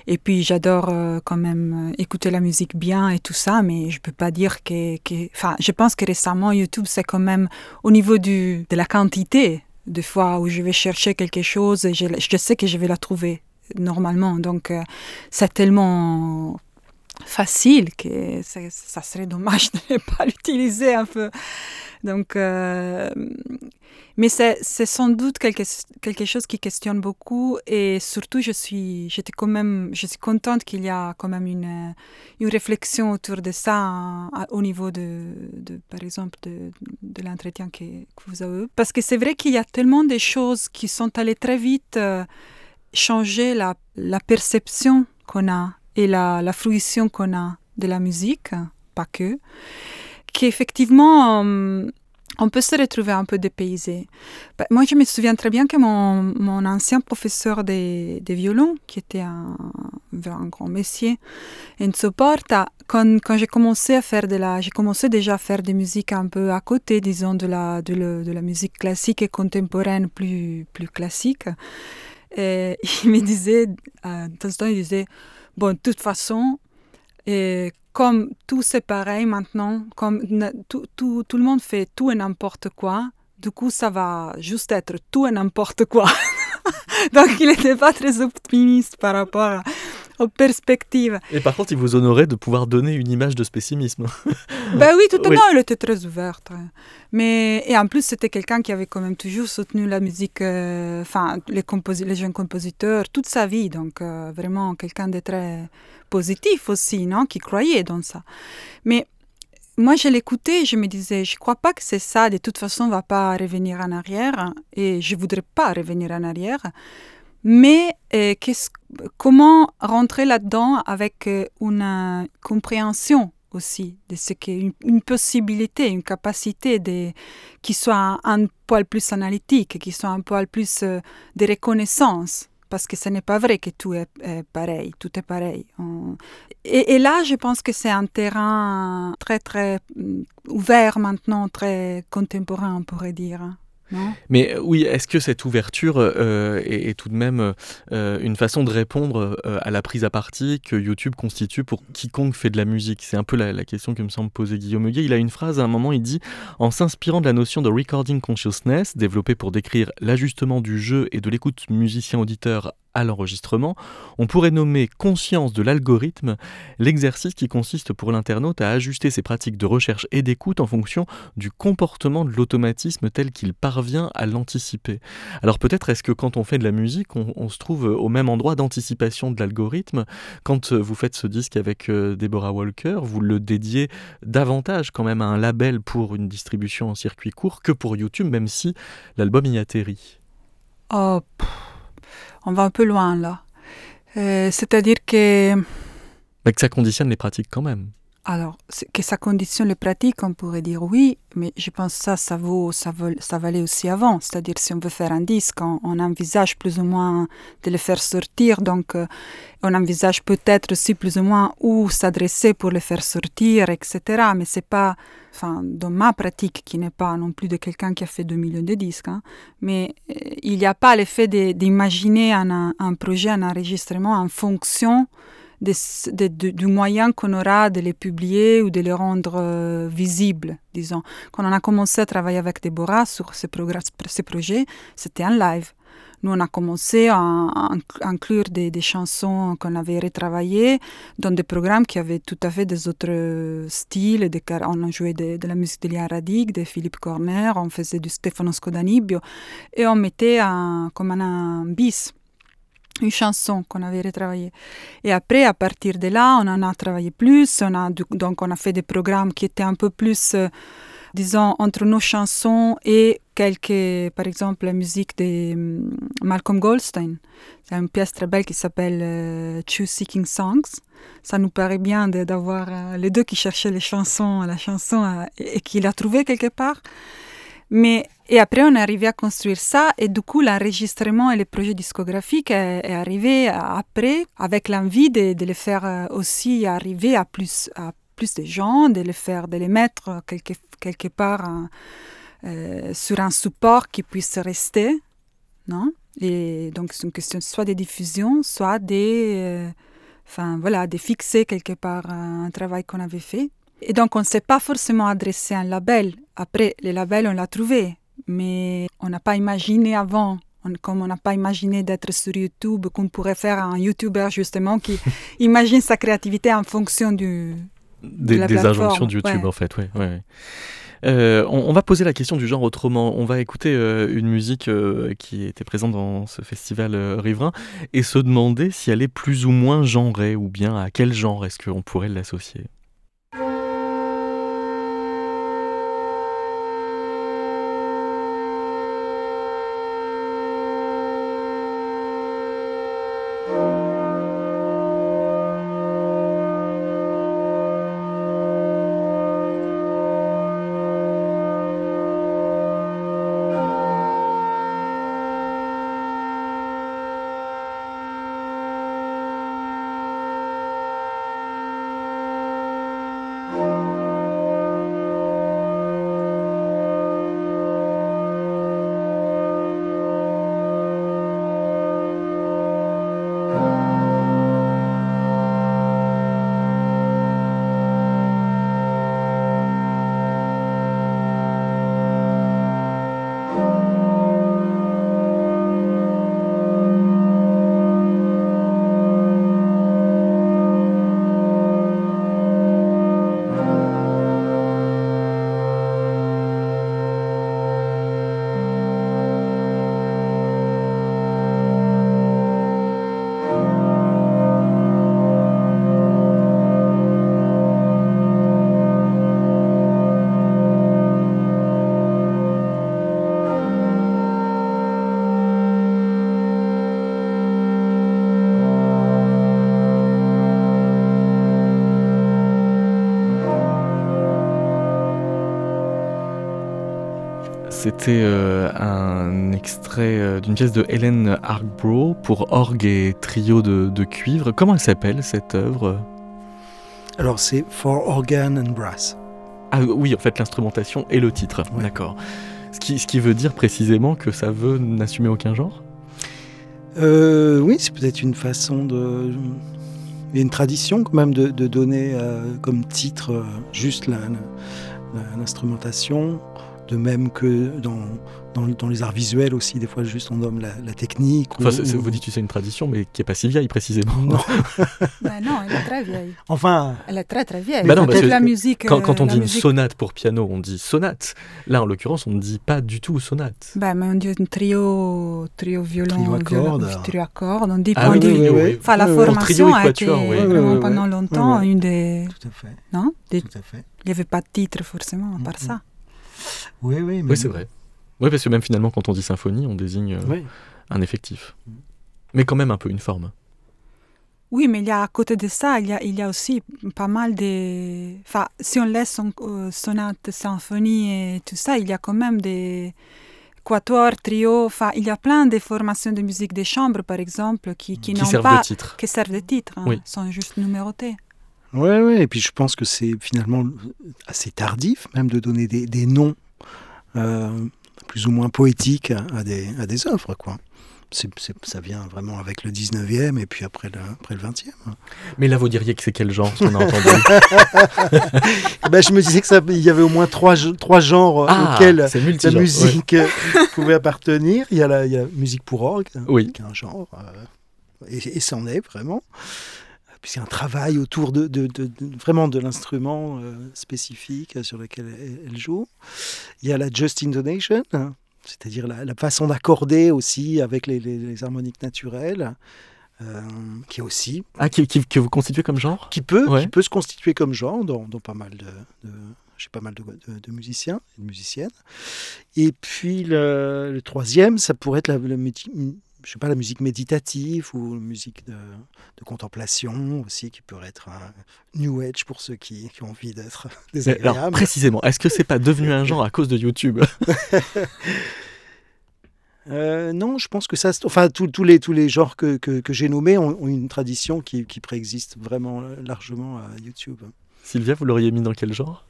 et puis j'adore euh, quand même euh, écouter la musique bien et tout ça, mais je peux pas dire que... Enfin, je pense que récemment, YouTube, c'est quand même au niveau de la quantité de fois où je vais chercher quelque chose, je, je sais que je vais la trouver normalement. Donc, c'est tellement facile que ça serait dommage de ne pas l'utiliser un peu. Donc, euh, mais c'est sans doute quelque, quelque chose qui questionne beaucoup et surtout je suis, j'étais quand même, je suis contente qu'il y a quand même une, une réflexion autour de ça au niveau de, de, par exemple, de, de l'entretien que, que, vous avez eu. Parce que c'est vrai qu'il y a tellement de choses qui sont allées très vite euh, changer la, la perception qu'on a et la, la fruition qu'on a de la musique, pas que, qu'effectivement, euh, on peut se retrouver un peu dépaysé. Bah, moi, je me souviens très bien que mon, mon ancien professeur de, violon, qui était un, un grand messier, Enzo Porta, quand, quand j'ai commencé à faire de la, j'ai commencé déjà à faire des musiques un peu à côté, disons, de la, de, la musique classique et contemporaine plus, plus classique. Il me disait, euh, de temps en temps, il disait, bon, de toute façon, et comme tout c'est pareil maintenant, comme tout, tout, tout, le monde fait tout et n'importe quoi, du coup ça va juste être tout et n'importe quoi. Donc il n'était pas très optimiste par rapport aux perspectives. Et par contre, il vous honorait de pouvoir donner une image de pessimisme. ben oui, tout à oui. il était très ouvert. Mais, et en plus, c'était quelqu'un qui avait quand même toujours soutenu la musique, enfin, euh, les, les, jeunes compositeurs toute sa vie. Donc, euh, vraiment quelqu'un de très positif aussi, non qui croyait dans ça. Mais moi, je l'écoutais, je me disais, je crois pas que c'est ça. De toute façon, on va pas revenir en arrière, et je voudrais pas revenir en arrière. Mais euh, comment rentrer là-dedans avec euh, une compréhension aussi de ce qu'est une, possibilité, une capacité qui soit un, poil plus analytique, qui soit un poil plus euh, de reconnaissance? Parce que ce n'est pas vrai que tout est, pareil, tout est pareil. Et, et, là, je pense que c'est un terrain très, très ouvert maintenant, très contemporain, on pourrait dire. Mais oui, est-ce que cette ouverture euh, est, tout de même euh, une façon de répondre euh, à la prise à partie que YouTube constitue pour quiconque fait de la musique? C'est un peu la, la, question que me semble poser Guillaume Huguet. Il a une phrase à un moment, il dit En s'inspirant de la notion de recording consciousness, développée pour décrire l'ajustement du jeu et de l'écoute musicien-auditeur à l'enregistrement, on pourrait nommer conscience de l'algorithme l'exercice qui consiste pour l'internaute à ajuster ses pratiques de recherche et d'écoute en fonction du comportement de l'automatisme tel qu'il parvient à l'anticiper. Alors peut-être est-ce que quand on fait de la musique, on, se trouve au même endroit d'anticipation de l'algorithme? Quand vous faites ce disque avec Deborah Walker, vous le dédiez davantage quand même à un label pour une distribution en circuit court que pour YouTube, même si l'album y atterrit? Oh, on va un peu loin là. Euh, C'est-à-dire que... Mais que ça conditionne les pratiques quand même. Alors, que ça conditionne les pratiques, on pourrait dire oui, mais je pense que ça, ça, vaut, ça, vaut, valait aussi avant. C'est-à-dire, si on veut faire un disque, on, envisage plus ou moins de le faire sortir. Donc, euh, on envisage peut-être aussi plus ou moins où s'adresser pour le faire sortir, etc. Mais c'est pas, enfin, dans ma pratique, qui n'est pas non plus de quelqu'un qui a fait 2 millions de disques, hein, mais euh, il n'y a pas l'effet d'imaginer un, projet, un enregistrement en fonction du moyen qu'on aura de les publier ou de les rendre euh, visibles, disons. Quand on a commencé à travailler avec Deborah sur ce, ce projet, c'était en live. Nous, on a commencé à, inclure des, chansons qu'on avait retravaillées dans des programmes qui avaient tout à fait des autres styles. Des, on a joué de, la musique de Lian Radig, de Philippe Corner, on faisait du Stefano Scodanibio et on mettait comme un bis une chanson qu'on avait retravaillée. Et après, à partir de là, on en a travaillé plus. On a, donc, on a fait des programmes qui étaient un peu plus, euh, disons, entre nos chansons et quelques, par exemple, la musique de um, Malcolm Goldstein. C'est une pièce très belle qui s'appelle euh, Choose Seeking Songs. Ça nous paraît bien d'avoir euh, les deux qui cherchaient les chansons, la chanson euh, et, et qui l'a trouvée quelque part. Mais et après, on est arrivé à construire ça, et du coup, l'enregistrement et le projet discographique est, est arrivé après, avec l'envie de, de, le faire aussi arriver à plus, à plus de gens, de les faire, de les mettre quelque, quelque part euh, sur un support qui puisse rester, non? Et donc, c'est une question soit de diffusion, soit des, euh, enfin voilà, de fixer quelque part un travail qu'on avait fait. Et donc, on ne s'est pas forcément adressé à un label. Après, le label, on l'a trouvé mais on n'a pas imaginé avant, on, comme on n'a pas imaginé d'être sur YouTube, qu'on pourrait faire un YouTuber justement qui imagine sa créativité en fonction du, des, de des injonctions de YouTube ouais. en fait. Ouais, ouais. Euh, on, on, va poser la question du genre autrement. On va écouter euh, une musique euh, qui était présente dans ce festival riverain et se demander si elle est plus ou moins genrée ou bien à quel genre est-ce qu'on pourrait l'associer. C'était euh, un extrait euh, d'une pièce de Helen Argbrough pour orgue et trio de, de cuivre. Comment elle s'appelle cette œuvre? Alors c'est For Organ and Brass. Ah oui, en fait, l'instrumentation et le titre. Ouais. D'accord. Ce qui, ce qui veut dire précisément que ça veut n'assumer aucun genre? Euh, oui, c'est peut-être une façon de. Il y a une tradition quand même de, de donner comme titre juste l'instrumentation, de même que dans, dans, dans les arts visuels aussi, des fois juste on nomme la, la technique. Enfin, ou- c'est- c'est- ou- vous dites que c'est une tradition, mais qui est pas si vieille précisément. Non. Ben non, elle est très vieille. Enfin, Elle est très très vieille. Bah non, parce la musique. Quand, euh, quand on la dit une sonate pour piano, on dit sonate. Là, en l'occurrence, on ne dit pas du tout sonate. Ben, mais on dit un trio, trio violon, Trio à violon- cordes. trio à cordes. On dit, Ah on oui, dit- oui, oui, oui. oui. Enfin, la formation a été vraiment pendant longtemps Oui, oui. une des. tout à fait. Non? Des- Tout à fait. Il n'y avait pas de titre forcément à part Mhm. ça. Oui, oui. mais Oui, c'est vrai. Oui, parce que même finalement, quand on dit symphonie, on désigne euh, Oui. un effectif. Mais quand même un peu une forme. Oui, mais il y a à côté de ça, il y a, il y a aussi pas mal de. Enfin, si on laisse son, euh, sonate, symphonie et tout ça, il y a quand même des quatuors, trios. Enfin, il y a plein de formations de musique de chambre, par exemple, qui, qui, Qui n'ont servent pas. de titre. qui servent de titre, hein, Oui. sont juste numérotés. Oui, oui. Et puis je pense que c'est finalement assez tardif même de donner des, des noms euh, plus ou moins poétiques à, à des, à des œuvres, quoi. C'est, c'est- ça vient vraiment avec le 19e et puis après le, après le 20e. Mais là, vous diriez que c'est quel genre, ce qu'on a entendu? Ben, je me disais que ça, il y avait au moins trois, trois genres Ah, auxquels la musique euh, pouvait appartenir. Il y, a la, il y a musique pour orgue, Oui. qui est un genre, euh, et, et c'en est vraiment. Puis c'est un travail autour de, de- de- de- vraiment de l'instrument euh, spécifique sur lequel elle, elle joue. Il y a la just intonation, hein, c'est-à-dire la, la façon d'accorder aussi avec les, les- les harmoniques naturelles, euh, qui est aussi Ah, qui, qui- que vous constituez comme genre? Qui peut, Ouais. qui peut se constituer comme genre dans, dans pas mal de, chez pas mal de, de- de musiciens et de musiciennes. Et puis le, le troisième, ça pourrait être la, la je sais pas, la musique méditative ou la musique de, de contemplation aussi, qui pourrait être un new age pour ceux qui, qui ont envie d'être Mais Alors, désagréables. précisément, est-ce que c'est pas devenu un genre à cause de YouTube? Euh, non, je pense que ça, enfin tous tous les tous les genres que, que, que j'ai nommés ont, ont une tradition qui, qui préexiste vraiment largement à YouTube. Sylvia, vous l'auriez mis dans quel genre?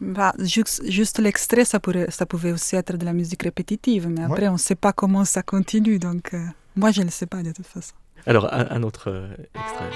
Bah, juste juste l'extrait, ça, pourrait, ça pouvait aussi être de la musique répétitive, mais après, on ne sait pas comment ça continue. Donc, euh, moi, je ne le sais pas de toute façon. Alors, un, un autre euh, extrait.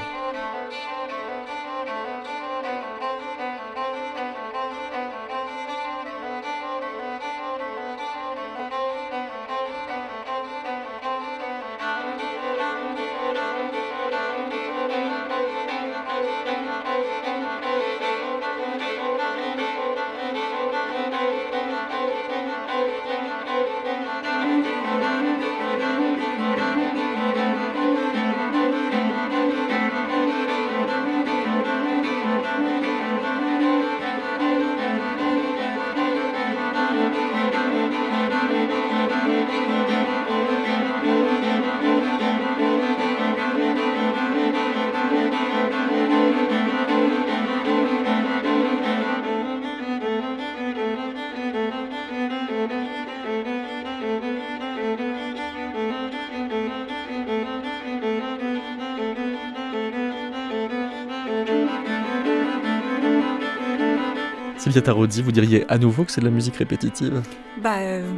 Vous diriez à nouveau que c'est de la musique répétitive? Bah, euh,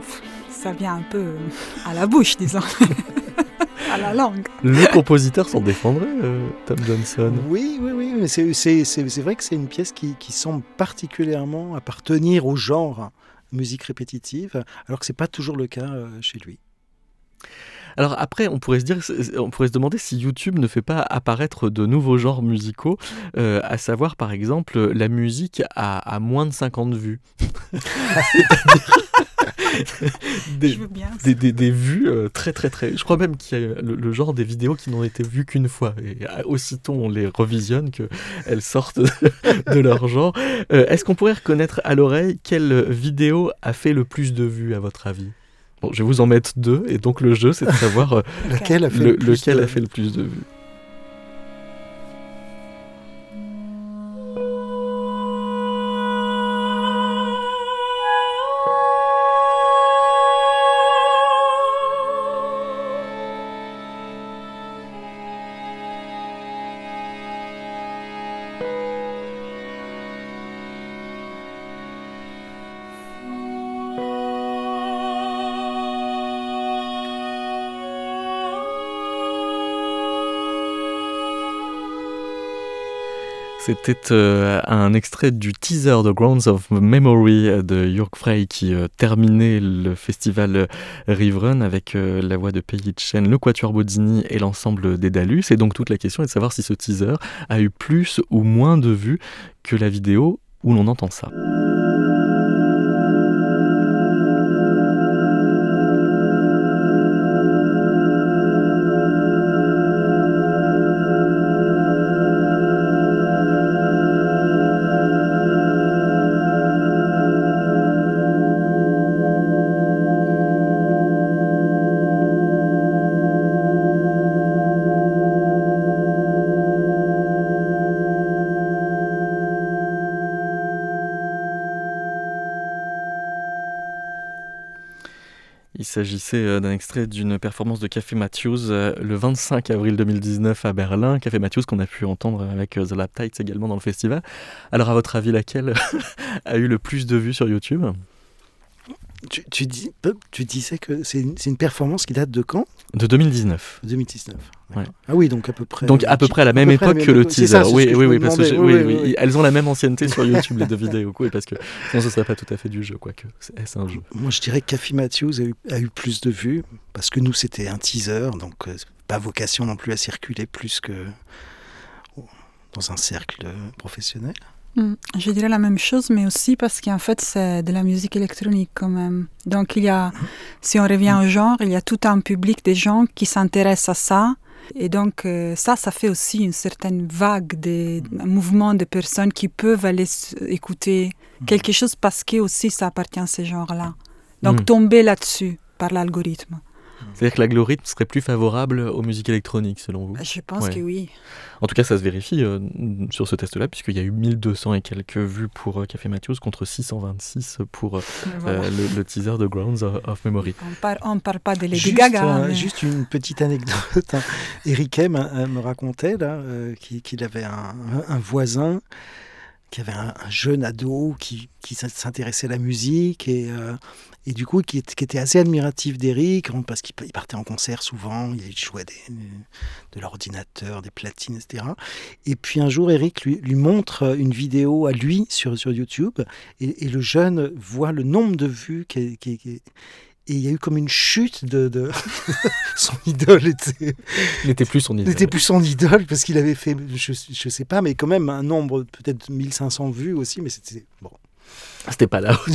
ça vient un peu euh, à la bouche, disons, à la langue. Le compositeur s'en défendrait, euh, Tom Johnson. Oui, oui, oui, mais c'est- c'est c'est- c'est vrai que c'est une pièce qui, qui semble particulièrement appartenir au genre musique répétitive, alors que c'est pas toujours le cas euh, chez lui. Alors après, on pourrait se dire, on pourrait se demander si YouTube ne fait pas apparaître de nouveaux genres musicaux, euh, à savoir par exemple la musique à, à moins de 50 vues. Des, Je veux bien. des, des- des vues euh, très très très. Je crois même qu'il y a le, le genre des vidéos qui n'ont été vues qu'une fois. Et euh, aussitôt on les revisionne qu'elles sortent de, de leur genre. Euh, Est-ce qu'on pourrait reconnaître à l'oreille quelle vidéo a fait le plus de vues à votre avis? Bon, je vais vous en mettre deux, et donc le jeu, c'est de savoir euh, Lequel a fait le- le plus lequel de- a fait le plus de vues. C'était euh, un extrait du teaser The Grounds of Memory de Jörg Frey qui euh, terminait le festival Riverun avec euh, la voix de Peggy Chen, le Quatuor Bozzini et l'ensemble des Dalus. Et donc toute la question est de savoir si ce teaser a eu plus ou moins de vues que la vidéo où l'on entend ça. S'agissait euh, d'un extrait d'une performance de Café Matthews euh, le 25 avril 2019 à Berlin. Café Matthews qu'on a pu entendre avec euh, The Lap Tights également dans le festival. Alors à votre avis, laquelle a eu le plus de vues sur YouTube? Tu, tu, dis, tu disais que c'est une, une, performance qui date de quand? De 2019. 2019. Ouais. Ah oui, donc à peu près. Donc à peu près à la même époque que le teaser. Ça, oui, oui, oui, parce que oui, oui, oui, oui, elles ont la même ancienneté sur YouTube les deux vidéos, oui, parce que sinon ce serait pas tout à fait du jeu, quoique c'est un jeu? Moi, je dirais que Cathy Matthews a eu, a eu, plus de vues parce que nous c'était un teaser, donc euh, pas vocation non plus à circuler plus que dans un cercle professionnel. Mm. Je dirais la même chose, mais aussi parce qu'en fait, c'est de la musique électronique quand même. Donc, il y a, si on revient au genre, il y a tout un public des gens qui s'intéressent à ça. Et donc, euh, ça, ça fait aussi une certaine vague, de, un mouvement de personnes qui peuvent aller écouter quelque chose parce que aussi ça appartient à ces genres-là. Donc, Mm. tomber là-dessus par l'algorithme. C'est-à-dire que l'algorithme serait plus favorable aux musiques électroniques, selon vous Je pense Ouais. que oui. En tout cas, ça se vérifie euh, sur ce test-là, puisqu'il y a eu 1200 et quelques vues pour euh, Café Matthews contre 626 pour euh, Voilà. le, le teaser de Grounds of, Memory. On ne parle pas de Lady Juste, Gaga. mais- juste une petite anecdote. hein. Eric M me racontait là euh, qu'il avait un, un voisin qui avait un, un jeune ado qui, qui s'intéressait à la musique et, euh, et du coup qui, était assez admiratif d'Eric parce qu'il il partait en concert souvent, il jouait de l'ordinateur, des platines, etc. Et puis un jour, Eric lui, montre une vidéo à lui sur, sur YouTube et, le jeune voit le nombre de vues qui- et il y a eu comme une chute de, de... son idole était N'était plus son idole. n'était plus son idole parce qu'il avait fait je, je sais pas mais quand même un nombre peut-être 1500 vues aussi mais c'était bon C'était pas là.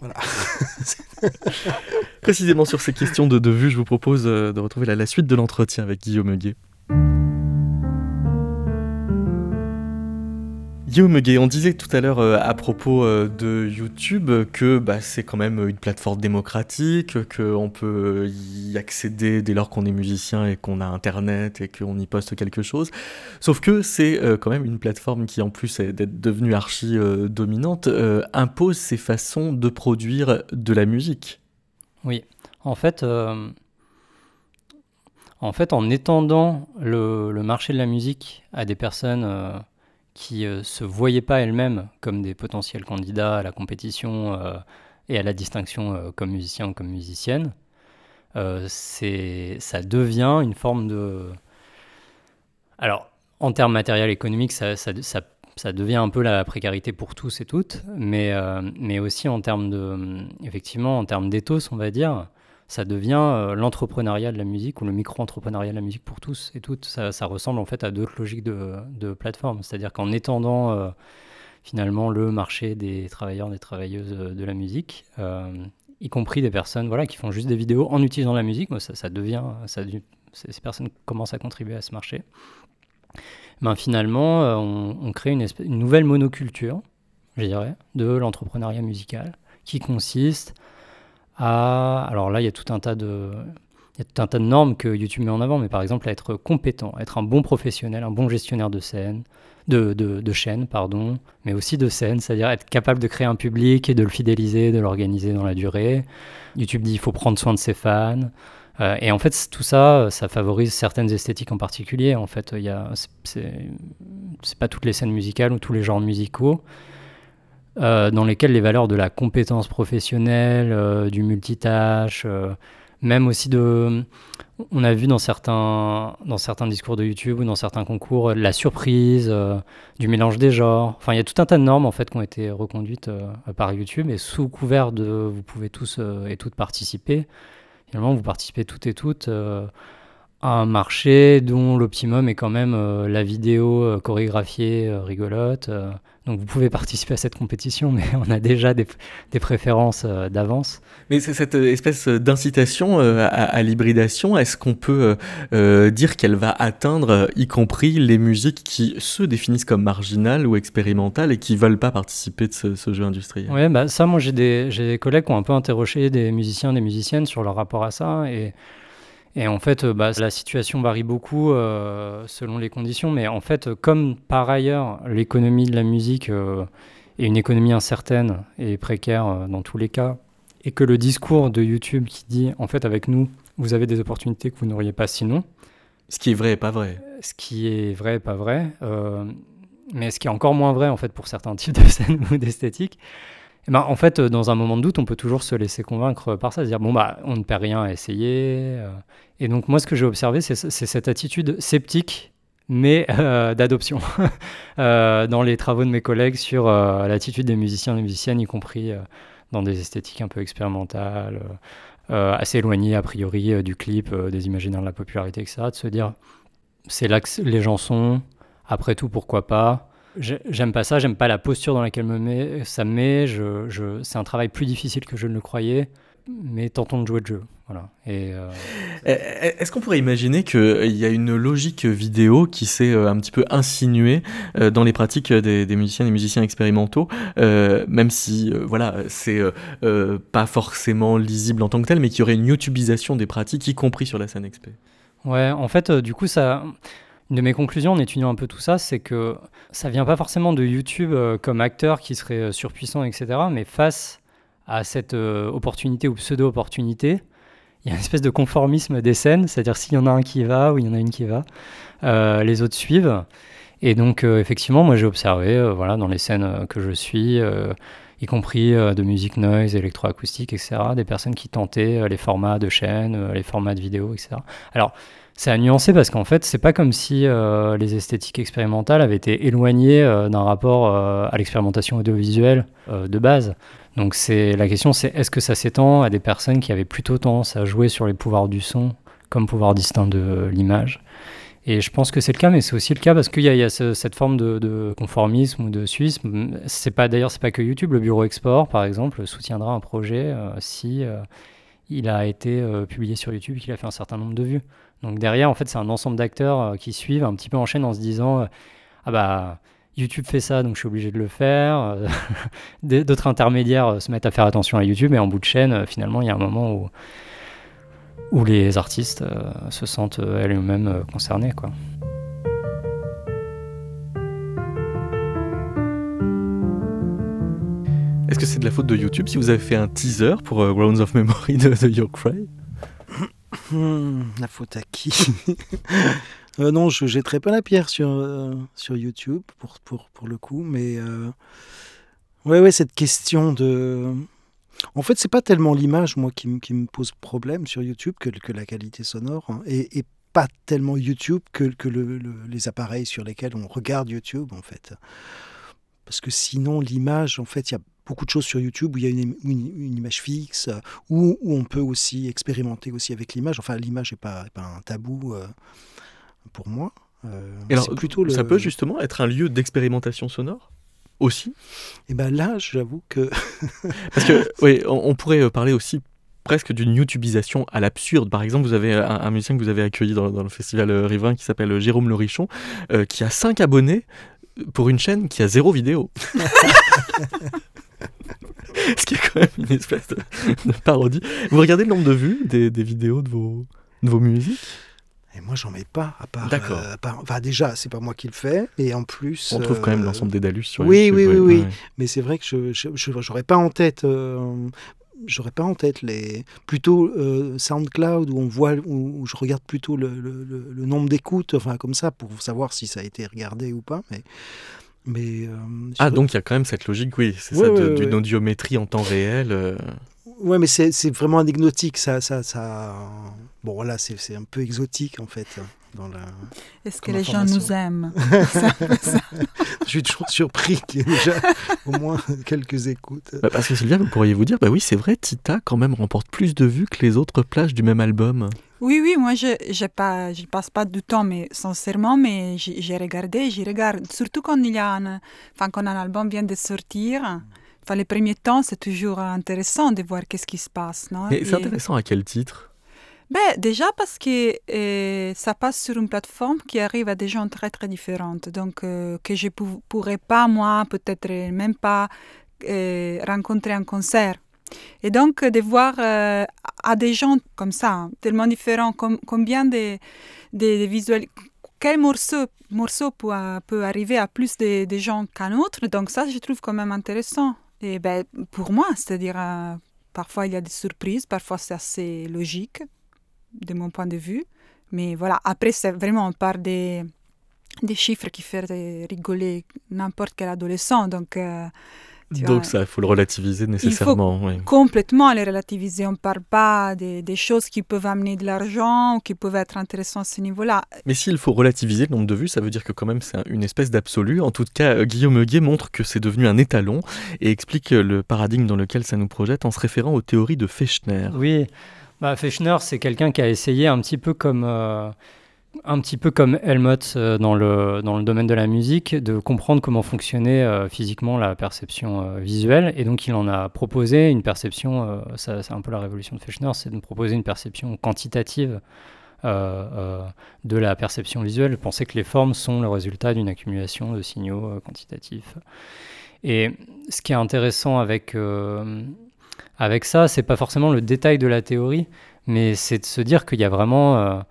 voilà Précisément sur ces questions de, de vues, je vous propose euh, de retrouver la, la suite de l'entretien avec Guillaume Guet. Guillaume Guet, on disait tout à l'heure euh, à propos euh, de YouTube que bah, c'est quand même une plateforme démocratique, qu'on peut y accéder dès lors qu'on est musicien et qu'on a Internet et qu'on y poste quelque chose. Sauf que c'est euh, quand même une plateforme qui, en plus d'être devenue archi dominante, impose ses façons de produire de la musique. Oui, en fait, en étendant le, marché de la musique à des personnes qui ne se voyaient pas elles-mêmes comme des potentiels candidats à la compétition euh, et à la distinction euh, comme musicien ou comme musicienne, euh, ça devient une forme de... Alors, en termes matériels économiques, ça, ça, ça, ça devient un peu la précarité pour tous et toutes, mais, euh, mais aussi en termes de, effectivement, en termes d'éthos, on va dire, ça devient euh, l'entrepreneuriat de la musique ou le micro-entrepreneuriat de la musique pour tous et toutes. Ça, ressemble en fait à d'autres logiques de, plateforme, c'est-à-dire qu'en étendant euh, finalement le marché des travailleurs, des travailleuses euh, de la musique, euh, y compris des personnes voilà, qui font juste des vidéos en utilisant la musique, ça, devient, ces personnes commencent à contribuer à ce marché. Ben, finalement, on, crée une, une nouvelle monoculture, je dirais, de l'entrepreneuriat musical, qui consiste Alors là, il y a tout un tas de... Il y a tout un tas de normes que YouTube met en avant, mais par exemple à être compétent, être un bon professionnel, un bon gestionnaire de scène, de, de, chaîne, pardon, mais aussi de scène, c'est-à-dire être capable de créer un public et de le fidéliser, de l'organiser dans la durée. YouTube dit il faut prendre soin de ses fans. Euh, et en fait, tout ça, ça favorise certaines esthétiques en particulier. En fait, il y a, c'est pas toutes les scènes musicales ou tous les genres musicaux euh, dans lesquels les valeurs de la compétence professionnelle, euh, du multitâche, euh, même aussi de on a vu dans certains, dans certains discours de YouTube ou dans certains concours la surprise, du mélange des genres. Enfin, il y a tout un tas de normes en fait qui ont été reconduites par YouTube et sous couvert de vous pouvez tous et toutes participer. Finalement, vous participez toutes et toutes un marché dont l'optimum est quand même la vidéo chorégraphiée rigolote. Donc vous pouvez participer à cette compétition, mais on a déjà des, préférences d'avance. Mais c'est cette espèce d'incitation à, l'hybridation, est-ce qu'on peut dire qu'elle va atteindre, y compris les musiques qui se définissent comme marginales ou expérimentales et qui veulent pas participer de ce, jeu industriel? Oui, bah ça, moi j'ai des, des collègues qui ont un peu interrogé des musiciens, des musiciennes sur leur rapport à ça et et en fait, euh, bah, la situation varie beaucoup euh, selon les conditions, mais en fait, comme par ailleurs l'économie de la musique euh, est une économie incertaine et précaire dans tous les cas, et que le discours de YouTube qui dit, en fait, avec nous, vous avez des opportunités que vous n'auriez pas sinon. Ce qui est vrai et pas vrai. Ce qui est vrai et pas vrai, mais ce qui est encore moins vrai, en fait, pour certains types de scènes ou d'esthétique. Eh ben, en fait, dans un moment de doute, on peut toujours se laisser convaincre par ça, se dire bon bah on ne perd rien à essayer, et donc moi, ce que j'ai observé, c'est cette attitude sceptique, mais euh, d'adoption, euh, dans les travaux de mes collègues sur euh, l'attitude des musiciens et des musiciennes, y compris dans des esthétiques un peu expérimentales, assez éloignées a priori du clip, des imaginaires de la popularité, etc. De se dire, c'est là que les gens sont, après tout, pourquoi pas? J'aime pas ça, j'aime pas la posture dans laquelle me met, ça me met. Je, je, c'est un travail plus difficile que je ne le croyais mais tentons de jouer le jeu. Voilà. Et euh, eh, eh, Est-ce qu'on pourrait imaginer qu'il y a une logique vidéo qui s'est euh, un petit peu insinuée euh, dans les pratiques des, musiciens et musiciens expérimentaux, même si voilà, c'est pas forcément lisible en tant que tel, mais qu'il y aurait une YouTubeisation des pratiques, y compris sur la scène XP Ouais, en fait, du coup, ça. Une de mes conclusions en étudiant un peu tout ça, c'est que ça vient pas forcément de YouTube comme acteur qui serait surpuissant, etc., mais face à cette euh, opportunité ou pseudo-opportunité, il y a une espèce de conformisme des scènes, c'est-à-dire s'il y en a un qui va ou il y en a une qui va, euh, les autres suivent. Et donc, euh, effectivement, moi j'ai observé, voilà, dans les scènes que je suis, y compris de musique noise, électroacoustique, etc., des personnes qui tentaient les formats de chaîne, les formats de vidéo, etc. Alors, c'est à nuancer parce qu'en fait, c'est pas comme si les esthétiques expérimentales avaient été éloignées d'un rapport à l'expérimentation audiovisuelle de base. Donc c'est la question, c'est est-ce que ça s'étend à des personnes qui avaient plutôt tendance à jouer sur les pouvoirs du son comme pouvoir distinct de l'image? Et je pense que c'est le cas, mais c'est aussi le cas parce qu'il y, a, cette forme de, conformisme ou de suisme. C'est pas d'ailleurs, c'est pas que YouTube. Le Bureau Export, par exemple, soutiendra un projet euh, si euh, il a été euh, publié sur YouTube et qu'il a fait un certain nombre de vues. Donc derrière, en fait, c'est un ensemble d'acteurs qui suivent un petit peu en chaîne en se disant ah bah YouTube fait ça, donc je suis obligé de le faire. D'autres intermédiaires euh, se mettent à faire attention à YouTube, et en bout de chaîne, euh, finalement, il y a un moment où, où les artistes euh, se sentent elles-mêmes concernés. Quoi. Est-ce que c'est de la faute de YouTube si vous avez fait un teaser pour Grounds of Memory de, de Your Cry? Hmm, La faute à qui Euh, non, je jetterai pas la pierre sur, euh, sur YouTube pour, pour, pour, le coup, mais euh, ouais, ouais, cette question de. En fait, c'est pas tellement l'image, moi, qui, me pose problème sur YouTube que, que la qualité sonore, hein, et, pas tellement YouTube que, que le, les appareils sur lesquels on regarde YouTube, en fait. Parce que sinon, l'image, en fait, il y a beaucoup de choses sur YouTube où il y a une, une, image fixe, où, où, on peut aussi expérimenter aussi avec l'image. Enfin, l'image n'est pas, pas, un tabou pour moi. Euh, alors, plutôt ça peut justement être un lieu d'expérimentation sonore aussi? Et eh ben là, j'avoue que. Parce que, oui, on, pourrait euh, parler aussi presque d'une YouTubeisation à l'absurde. Par exemple, vous avez un, musicien que vous avez accueilli dans, le festival euh, Rivin qui s'appelle Jérôme Lorichon, qui a 5 abonnés pour une chaîne qui a zéro vidéo. Ce qui est quand même une espèce de, parodie. Vous regardez le nombre de vues des, des vidéos de vos, de vos musiques? Et moi, j'en mets pas, à part. D'accord. Euh, enfin, déjà, c'est pas moi qui le fais. Et en plus. On trouve quand même euh, l'ensemble des Dalus sur oui, YouTube. Oui, oui, oui. Mais c'est vrai que je n'aurais pas en tête. Euh, j'aurais pas en tête les plutôt SoundCloud où on voit où, je regarde plutôt le, le, nombre d'écoutes enfin comme ça pour savoir si ça a été regardé ou pas mais mais ah donc il y a quand même cette logique oui c'est ça d'une audiométrie en temps réel Ouais, mais c'est vraiment anecdotique. Ça, ça, ça... Bon, voilà, c'est un peu exotique en fait. Est-ce que les gens nous aiment Je suis toujours surpris qu'il y ait déjà au moins quelques écoutes. Bah, parce que Sylvia, vous pourriez vous dire, bah oui, c'est vrai, Tita quand même remporte plus de vues que les autres plages du même album. Oui, oui, moi je ne passe pas du temps, mais sincèrement, mais j'ai regardé, j'y regarde, surtout quand il y a un, enfin, quand un album vient de sortir. Enfin, les premiers temps, c'est toujours intéressant de voir qu'est-ce qui se passe. Non? Mais c'est intéressant à quel titre? Ben, Déjà parce que euh, ça passe sur une plateforme qui arrive à des gens très très différentes. Donc euh, que je ne pourrais pas, moi, peut-être même pas euh, rencontrer en concert. Et donc de voir à des gens comme ça, tellement différents, combien de, de, visuels, quel morceau, morceau peut, peut arriver à plus de, de gens qu'un autre. Donc ça, je trouve quand même intéressant. Et ben, pour moi, c'est-à-dire, parfois il y a des surprises, parfois c'est assez logique de mon point de vue. Mais voilà, après, c'est vraiment, on des, des chiffres qui font rigoler n'importe quel adolescent. Donc, euh, donc ça, il faut le relativiser nécessairement. Il faut complètement le relativiser. On ne parle pas des, des, choses qui peuvent amener de l'argent ou qui peuvent être intéressantes à ce niveau-là. Mais s'il faut relativiser le nombre de vues, ça veut dire que quand même c'est une espèce d'absolu. En tout cas, euh, Guillaume Huguet montre que c'est devenu un étalon et explique le paradigme dans lequel ça nous projette en se référant aux théories de Fechner. Oui, bah, Fechner, c'est quelqu'un qui a essayé un petit peu comme, euh, un petit peu comme Helmut euh, dans, le, dans le domaine de la musique, de comprendre comment fonctionnait euh, physiquement la perception visuelle. Et donc, il en a proposé une perception, c'est un peu la révolution de Fechner, c'est de proposer une perception quantitative de la perception visuelle. Penser que les formes sont le résultat d'une accumulation de signaux quantitatifs. Et ce qui est intéressant avec avec ça, c'est pas forcément le détail de la théorie, mais c'est de se dire qu'il y a vraiment.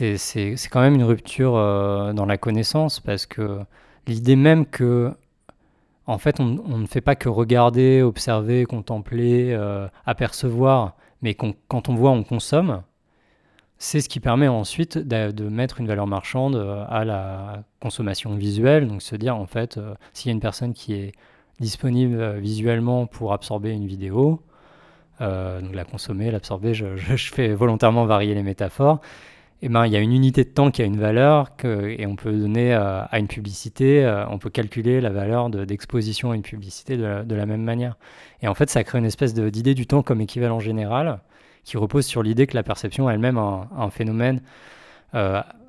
Euh, c'est quand même une rupture euh, dans la connaissance, parce que l'idée même que. En fait, on, ne fait pas que regarder, observer, contempler, euh, apercevoir, mais quand on voit, on consomme. C'est ce qui permet ensuite de, mettre une valeur marchande à la consommation visuelle. Donc se dire, en fait, s'il y a une personne qui est disponible visuellement pour absorber une vidéo, euh, donc la consommer, l'absorber, je, fais volontairement varier les métaphores. Eh ben, il y a une unité de temps qui a une valeur et on peut donner euh, à une publicité, euh, on peut calculer la valeur d'exposition à une publicité de la, même manière. Et en fait, ça crée une espèce d'idée du temps comme équivalent général qui repose sur l'idée que la perception elle-même a un, phénomène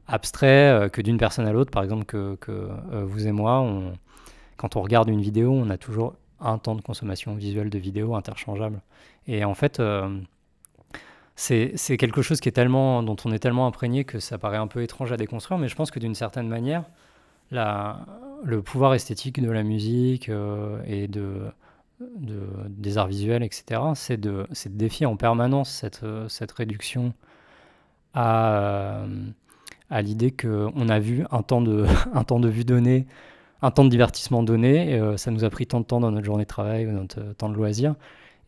abstrait que d'une personne à l'autre. Par exemple, que, vous et moi, quand on regarde une vidéo, on a toujours un temps de consommation visuelle de vidéo interchangeable. Et en fait, euh, c'est quelque chose qui est tellement, dont on est tellement imprégné que ça paraît un peu étrange à déconstruire, mais je pense que d'une certaine manière, la, le pouvoir esthétique de la musique euh, et de, de, des arts visuels, etc., c'est de, de, défier en permanence cette, cette réduction à, à l'idée qu'on a vu un temps, de, un temps de vue donné, un temps de divertissement donné, et, euh, ça nous a pris tant de temps dans notre journée de travail ou notre temps de loisir,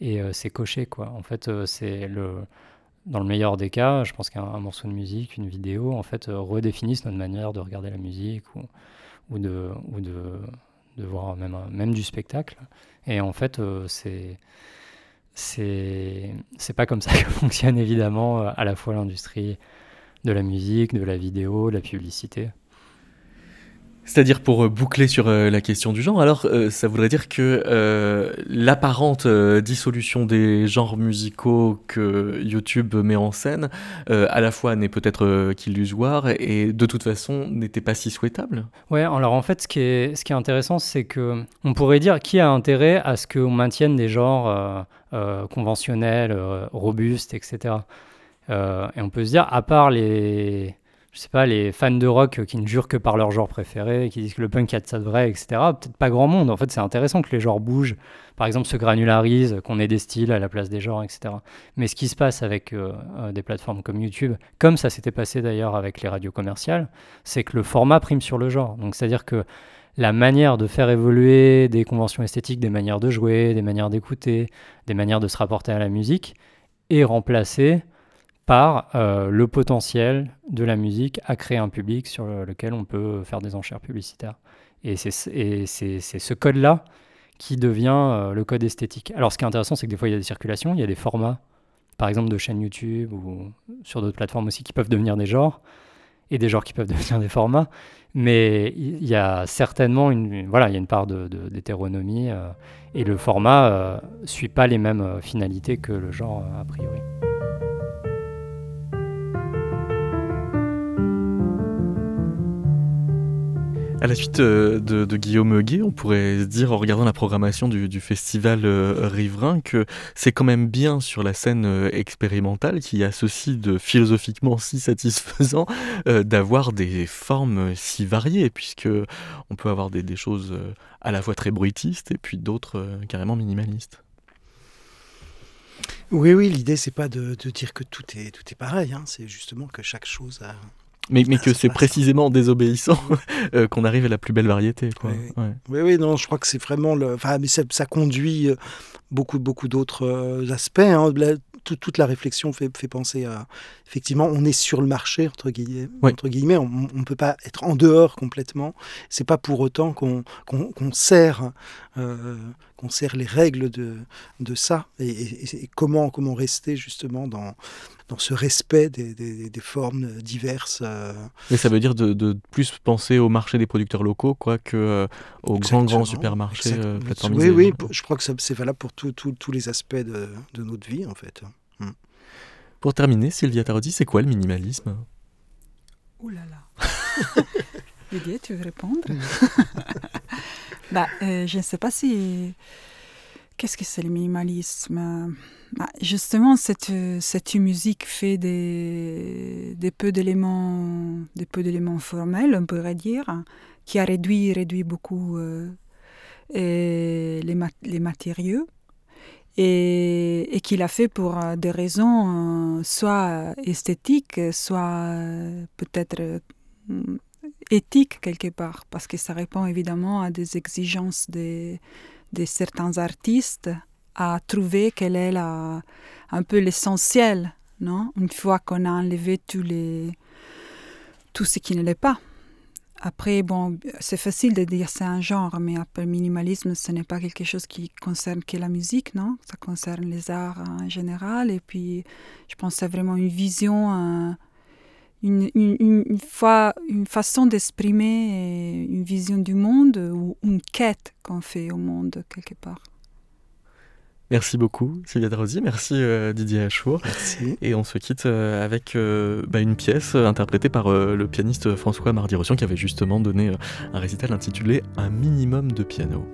et euh, c'est coché quoi. En fait, euh, c'est le dans le meilleur des cas, je pense qu'un morceau de musique, une vidéo, en fait, euh, redéfinissent notre manière de regarder la musique ou, de, voir même, même du spectacle. Et en fait, c'est c'est pas comme ça que fonctionne évidemment à la fois l'industrie de la musique, de la vidéo, de la publicité. C'est-à-dire pour euh, boucler sur euh, la question du genre, alors euh, ça voudrait dire que l'apparente dissolution des genres musicaux que YouTube met en scène, à la fois n'est peut-être qu'illusoire et de toute façon n'était pas si souhaitable. Ouais, alors en fait ce qui est, ce qui est intéressant c'est que on pourrait dire qui a intérêt à ce qu'on maintienne des genres conventionnels, robustes, etc. et on peut se dire, à part les je sais pas, les fans de rock qui ne jurent que par leur genre préféré, qui disent que le punk a de ça de vrai, etc. Peut-être pas grand monde. En fait, c'est intéressant que les genres bougent. Par exemple, se granularisent, qu'on ait des styles à la place des genres, etc. Mais ce qui se passe avec euh, euh, des plateformes comme YouTube, comme ça s'était passé d'ailleurs avec les radios commerciales, c'est que le format prime sur le genre. Donc, c'est-à-dire que la manière de faire évoluer des conventions esthétiques, des manières de jouer, des manières d'écouter, des manières de se rapporter à la musique, est remplacée par euh, le potentiel de la musique à créer un public sur lequel on peut faire des enchères publicitaires. Et c'est ce code-là qui devient le code esthétique. Alors ce qui est intéressant, c'est que des fois il y a des circulations, il y a des formats, par exemple de chaînes YouTube ou sur d'autres plateformes aussi qui peuvent devenir des genres et des genres qui peuvent devenir des formats. Mais il y a certainement une, voilà, il y a une part d'hétéronomie de, et le format ne suit pas les mêmes finalités que le genre a priori. À la suite euh, de, Guillaume Huguet, on pourrait se dire en regardant la programmation du, festival euh, riverain que c'est quand même bien sur la scène euh, expérimentale qui a ceci de philosophiquement si satisfaisant d'avoir des formes si variées puisque on peut avoir des, choses à la fois très bruitistes et puis d'autres carrément minimalistes. Oui, oui, l'idée c'est pas de, dire que tout est, tout est pareil, hein. c'est justement que chaque chose a, mais, mais que c'est précisément en désobéissant euh, qu'on arrive à la plus belle variété. Quoi. Oui, oui, non, je crois que c'est vraiment le. Enfin, mais ça, ça conduit euh, beaucoup, beaucoup d'autres euh, aspects. Hein. toute la réflexion fait, fait, penser à. Effectivement, on est sur le marché, entre guillemets. Entre guillemets on ne peut pas être en dehors complètement. C'est pas pour autant qu'on qu'on sert sert les règles de, de ça et, comment, comment rester justement dans, dans ce respect des, des, formes diverses. Euh. Mais ça veut dire de, de, plus penser au marché des producteurs locaux quoi, que euh, aux grands, grands supermarchés euh, Oui, oui, je crois que c'est valable pour tous les aspects de, de, notre vie en fait. Hmm. Pour terminer, Sylvia Tarodi, c'est quoi le minimalisme? Ouh là là Lydia, tu veux répondre? bah, Je ne sais pas si Qu'est-ce que c'est le minimalisme? Bah, Justement, cette, cette musique fait des, peu d'éléments, peu d'éléments formels, on pourrait dire, qui a réduit, réduit beaucoup euh, les, les matériaux et, et qu'il a fait pour euh, des raisons euh, soit esthétiques, soit peut-être éthiques quelque part, parce que ça répond évidemment à des exigences de certains artistes à trouver quel est la, un peu l'essentiel, non? Une fois qu'on a enlevé tous les, tout ce qui ne l'est pas. Après, bon, c'est facile de dire c'est un genre, mais après, le minimalisme, ce n'est pas quelque chose qui concerne que la musique, non? Ça concerne les arts en général. Et puis, je pense que c'est vraiment une vision, une, une, fois, une façon d'exprimer une vision du monde ou une quête qu'on fait au monde quelque part. Merci beaucoup Sylvia Drosy, merci euh, Didier Achour. Merci. Et on se quitte euh, avec euh, bah, une pièce interprétée par le pianiste François Mardi-Rossian qui avait justement donné un récital intitulé Un minimum de piano.